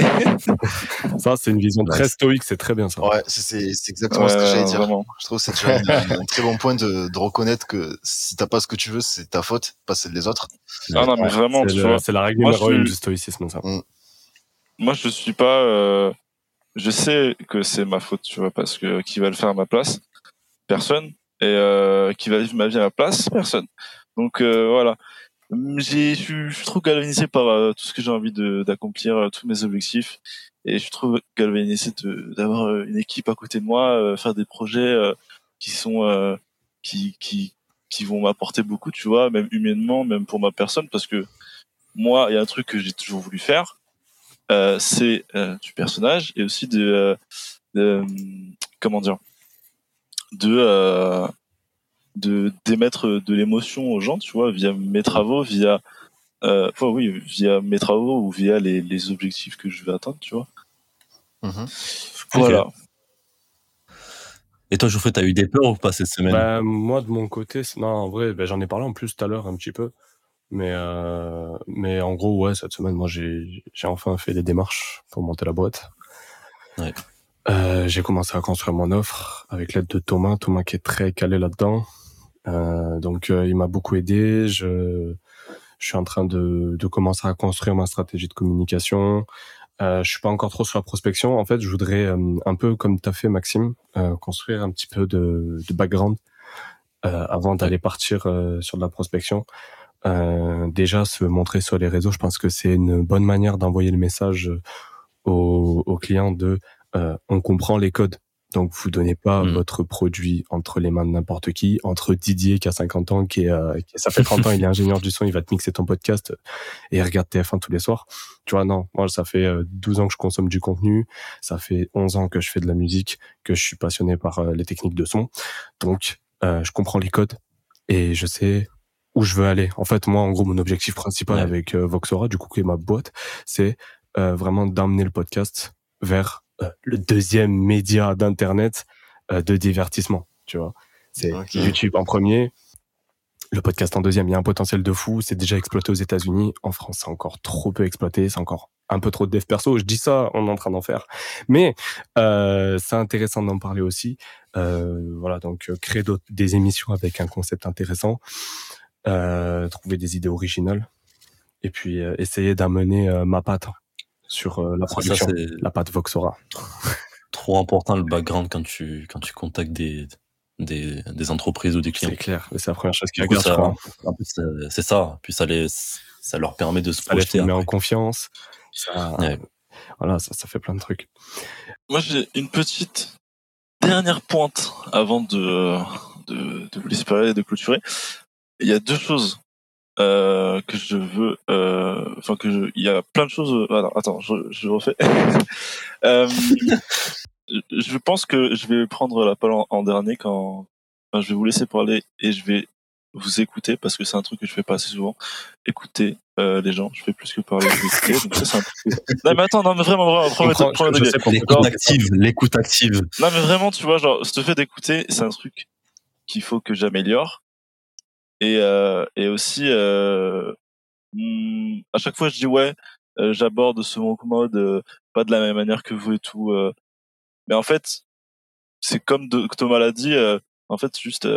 ça, c'est une vision très stoïque, c'est très bien ça. Ouais, c'est exactement ce que j'allais dire. Je trouve que c'est déjà un très bon point de, de reconnaître que si t'as pas ce que tu veux, c'est ta faute, pas celle des autres. Ah non, mais vraiment, c'est la règle numéro une du stoïcisme, ça. Mm. Moi, je suis pas. Euh... Je sais que c'est ma faute, tu vois, parce que qui va le faire à ma place? Personne. Et euh, qui va vivre ma vie à ma place? Personne. Donc euh, voilà je suis trop galvanisé par euh, tout ce que j'ai envie d'accomplir, euh, tous mes objectifs. Et je suis trop galvanisé d'avoir une équipe à côté de moi, faire des projets qui sont qui, qui qui vont m'apporter beaucoup, tu vois, même humainement, même pour ma personne, parce que moi, il y a un truc que j'ai toujours voulu faire, c'est euh, du personnage et aussi de, de comment dire, de de d'émettre de l'émotion aux gens, tu vois, via mes travaux, via euh, enfin, oui, via mes travaux ou via les, les objectifs que je vais atteindre, tu vois. Mmh voilà. Et toi, Geoffrey, t'as eu des peurs ou pas cette semaine? Bah, Moi, de mon côté, non, en vrai, bah, j'en ai parlé en plus tout à l'heure un petit peu. Mais, euh, mais en gros, ouais, cette semaine, moi, j'ai enfin fait des démarches pour monter la boîte. Ouais. Euh, j'ai commencé à construire mon offre avec l'aide de Thomas, Thomas qui est très calé là-dedans. Euh, donc euh, il m'a beaucoup aidé. Je, je suis en train de, de commencer à construire ma stratégie de communication. Euh, je suis pas encore trop sur la prospection. En fait, je voudrais euh, un peu comme tu as fait Maxime, euh, construire un petit peu de, de background avant d'aller partir sur de la prospection. Déjà, se montrer sur les réseaux, je pense que c'est une bonne manière d'envoyer le message aux, aux clients de on comprend les codes donc, vous donnez pas mmh. votre produit entre les mains de n'importe qui, entre Didier qui a 50 ans, qui est, euh, ça fait 30 ans, il est ingénieur du son, il va te mixer ton podcast et il regarde TF1 tous les soirs. Tu vois, non, moi, ça fait 12 euh, ans que je consomme du contenu, ça fait 11 ans que je fais de la musique, que je suis passionné par euh, les techniques de son. Donc, je comprends les codes et je sais où je veux aller. En fait, moi, en gros, mon objectif principal avec Voxora, du coup, qui est ma boîte, c'est vraiment d'amener le podcast vers euh, le deuxième média d'internet euh, de divertissement. Tu vois, c'est YouTube en premier, le podcast en deuxième. Il y a un potentiel de fou. C'est déjà exploité aux États-Unis. En France, c'est encore trop peu exploité. C'est encore un peu trop de dev perso. Je dis ça, on est en train d'en faire. Mais euh, c'est intéressant d'en parler aussi. Euh, voilà, donc créer des émissions avec un concept intéressant, euh, trouver des idées originales, et puis essayer d'amener ma patte sur euh, la production, la pâte Voxora. Trop important le background quand tu, quand tu contactes des, des, des entreprises ou des clients. C'est clair, c'est la première chose qui regarde. C'est ça, puis ça, les, ça leur permet de se ça projeter. Ça les met en confiance. Ça, Voilà, ça, ça fait plein de trucs. Moi, j'ai une petite dernière pointe avant de, de, de vous laisser parler, de clôturer. Il y a deux choses euh, que je veux, euh, enfin que je, il y a plein de choses. Alors, attends, je, je refais. euh, je pense que je vais prendre la parole en, dernier quand enfin, je vais vous laisser parler et je vais vous écouter parce que c'est un truc que je fais pas assez souvent. Écouter euh, les gens, je fais plus que parler. donc ça c'est un truc. Non mais attends, non mais vraiment, vraiment, vraiment l'écoute active, l'écoute active. Non mais vraiment, tu vois, genre, ce fait d'écouter, c'est un truc qu'il faut que j'améliore et, euh, et aussi, euh, hmm, à chaque fois, je dis ouais, euh, j'aborde ce mode euh, pas de la même manière que vous et tout. Euh. mais en fait, c'est comme de, Thomas l'a dit. en fait, juste,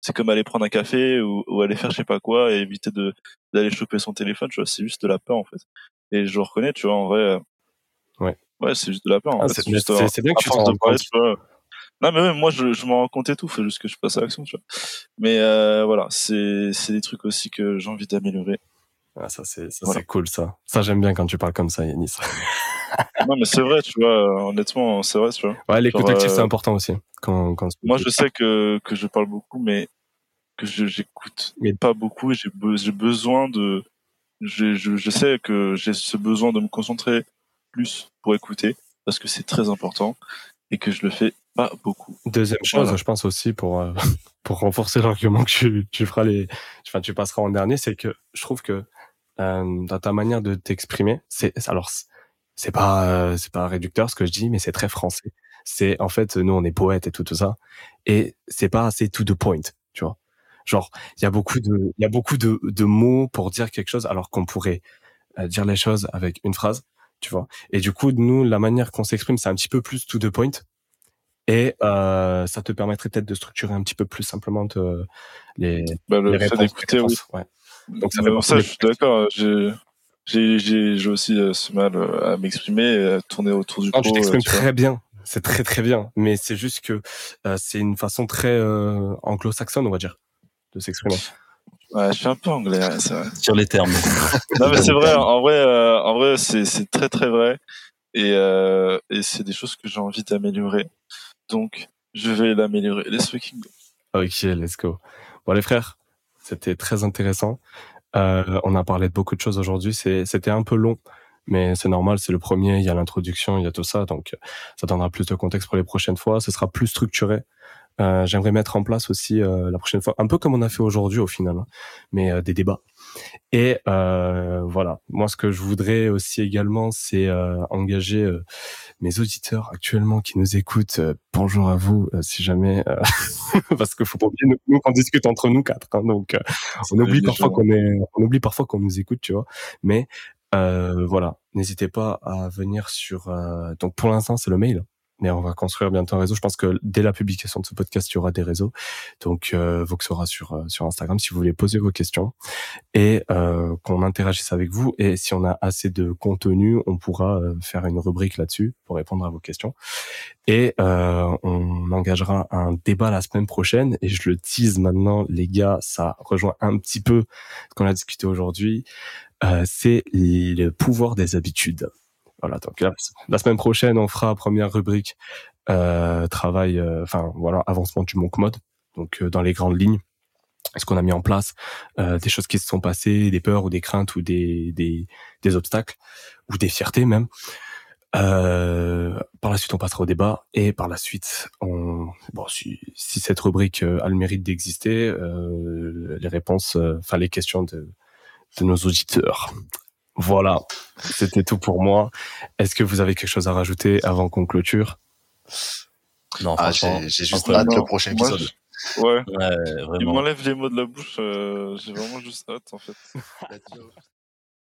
c'est comme aller prendre un café ou, ou, aller faire je sais pas quoi et éviter de d'aller choper son téléphone. Tu vois, c'est juste de la peur en fait. Et je le reconnais, tu vois, en vrai. Ouais. Ouais, c'est juste de la peur. En ah, fait. C'est bien que tu t'en rends compte. Non, mais moi, je, je m'en rends compte et tout. Faut juste que je passe à l'action, tu vois. Mais euh, voilà, c'est des trucs aussi que j'ai envie d'améliorer. Ah, ça, c'est c'est cool, ça. Ça, j'aime bien quand tu parles comme ça, Yanis. non, mais c'est vrai, tu vois. Honnêtement, c'est vrai, tu vois. Ouais, l'écoute active, c'est euh, important aussi. Quand, quand moi, je sais que, que je parle beaucoup, mais que j'écoute mais pas beaucoup. J'ai be besoin de je, je, je sais que j'ai ce besoin de me concentrer plus pour écouter parce que c'est très important et que je le fais pas beaucoup. Deuxième chose, Voilà. je pense aussi pour euh, pour renforcer l'argument que tu, tu feras les, enfin tu passeras en dernier, c'est que je trouve que euh, dans ta manière de t'exprimer, c'est alors c'est- c'est pas euh, c'est pas réducteur ce que je dis, mais c'est très français. C'est en fait nous on est poètes et tout, tout ça, et c'est pas assez to the point, tu vois. Genre il y a beaucoup de il y a beaucoup de, de mots pour dire quelque chose alors qu'on pourrait euh, dire les choses avec une phrase, tu vois. Et du coup nous la manière qu'on s'exprime c'est un petit peu plus to the point et euh, ça te permettrait peut-être de structurer un petit peu plus simplement les, Bah, le les fait réponses. d'écouter, oui. ouais. Donc, ça fait ça, je suis d'accord. J'ai, j'ai, j'ai, j'ai aussi euh, ce mal euh, à m'exprimer, et à tourner autour du Non, pot. tu t'exprimes tu vois. très bien. C'est très très bien, mais c'est juste que euh, c'est une façon très euh, anglo-saxonne, on va dire, de s'exprimer. Ouais, je suis un peu anglais, ouais, c'est vrai. Sur les termes. Non, mais c'est vrai. En vrai, euh, en vrai, c'est, c'est très très vrai, et euh, et c'est des choses que j'ai envie d'améliorer. Donc, je vais l'améliorer. Let's go. Ok, let's go. Bon les frères, c'était très intéressant. Euh, on a parlé de beaucoup de choses aujourd'hui. C'était un peu long, mais c'est normal. C'est le premier. Il y a l'introduction, il y a tout ça, donc euh, ça donnera plus de contexte pour les prochaines fois. Ce sera plus structuré. Euh, J'aimerais mettre en place aussi la prochaine fois, un peu comme on a fait aujourd'hui au final, hein, mais des débats. Et euh, voilà. Moi, ce que je voudrais aussi également, c'est euh, engager euh, mes auditeurs actuellement qui nous écoutent. euh, bonjour à vous, euh, si jamais, euh, parce qu'il faut pas oublier nous, qu'on discute entre nous quatre. hein, donc, euh, on oublie parfois qu'on est, on oublie parfois qu'on nous écoute, tu vois. Mais euh, voilà, n'hésitez pas à venir sur. euh, donc pour l'instant, c'est le mail. Mais on va construire bientôt un réseau. Je pense que dès la publication de ce podcast, il y aura des réseaux. Donc, euh, Vox sera sur euh, sur Instagram si vous voulez poser vos questions et euh, qu'on interagisse avec vous. Et si on a assez de contenu, on pourra euh, faire une rubrique là-dessus pour répondre à vos questions. Et euh, on engagera un débat la semaine prochaine. Et je le tease maintenant, les gars, ça rejoint un petit peu ce qu'on a discuté aujourd'hui. Euh, c'est le pouvoir des habitudes. La, semaine prochaine, on fera première rubrique euh, travail, euh, enfin voilà, avancement du Monk Mode, donc euh, dans les grandes lignes, ce qu'on a mis en place, des choses qui se sont passées, des peurs ou des craintes ou des, des, obstacles ou des fiertés même? Par la suite, on passera au débat et par la suite, on, bon, si, si cette rubrique a le mérite d'exister, les réponses, enfin les questions de, de nos auditeurs. Voilà, c'était tout pour moi. Est-ce que vous avez quelque chose à rajouter avant qu'on clôture? Non, Ah, franchement. j'ai juste hâte le prochain moi, épisode. je- Ouais. Ouais, Il m'enlève les mots de la bouche. euh, j'ai vraiment juste hâte, en fait.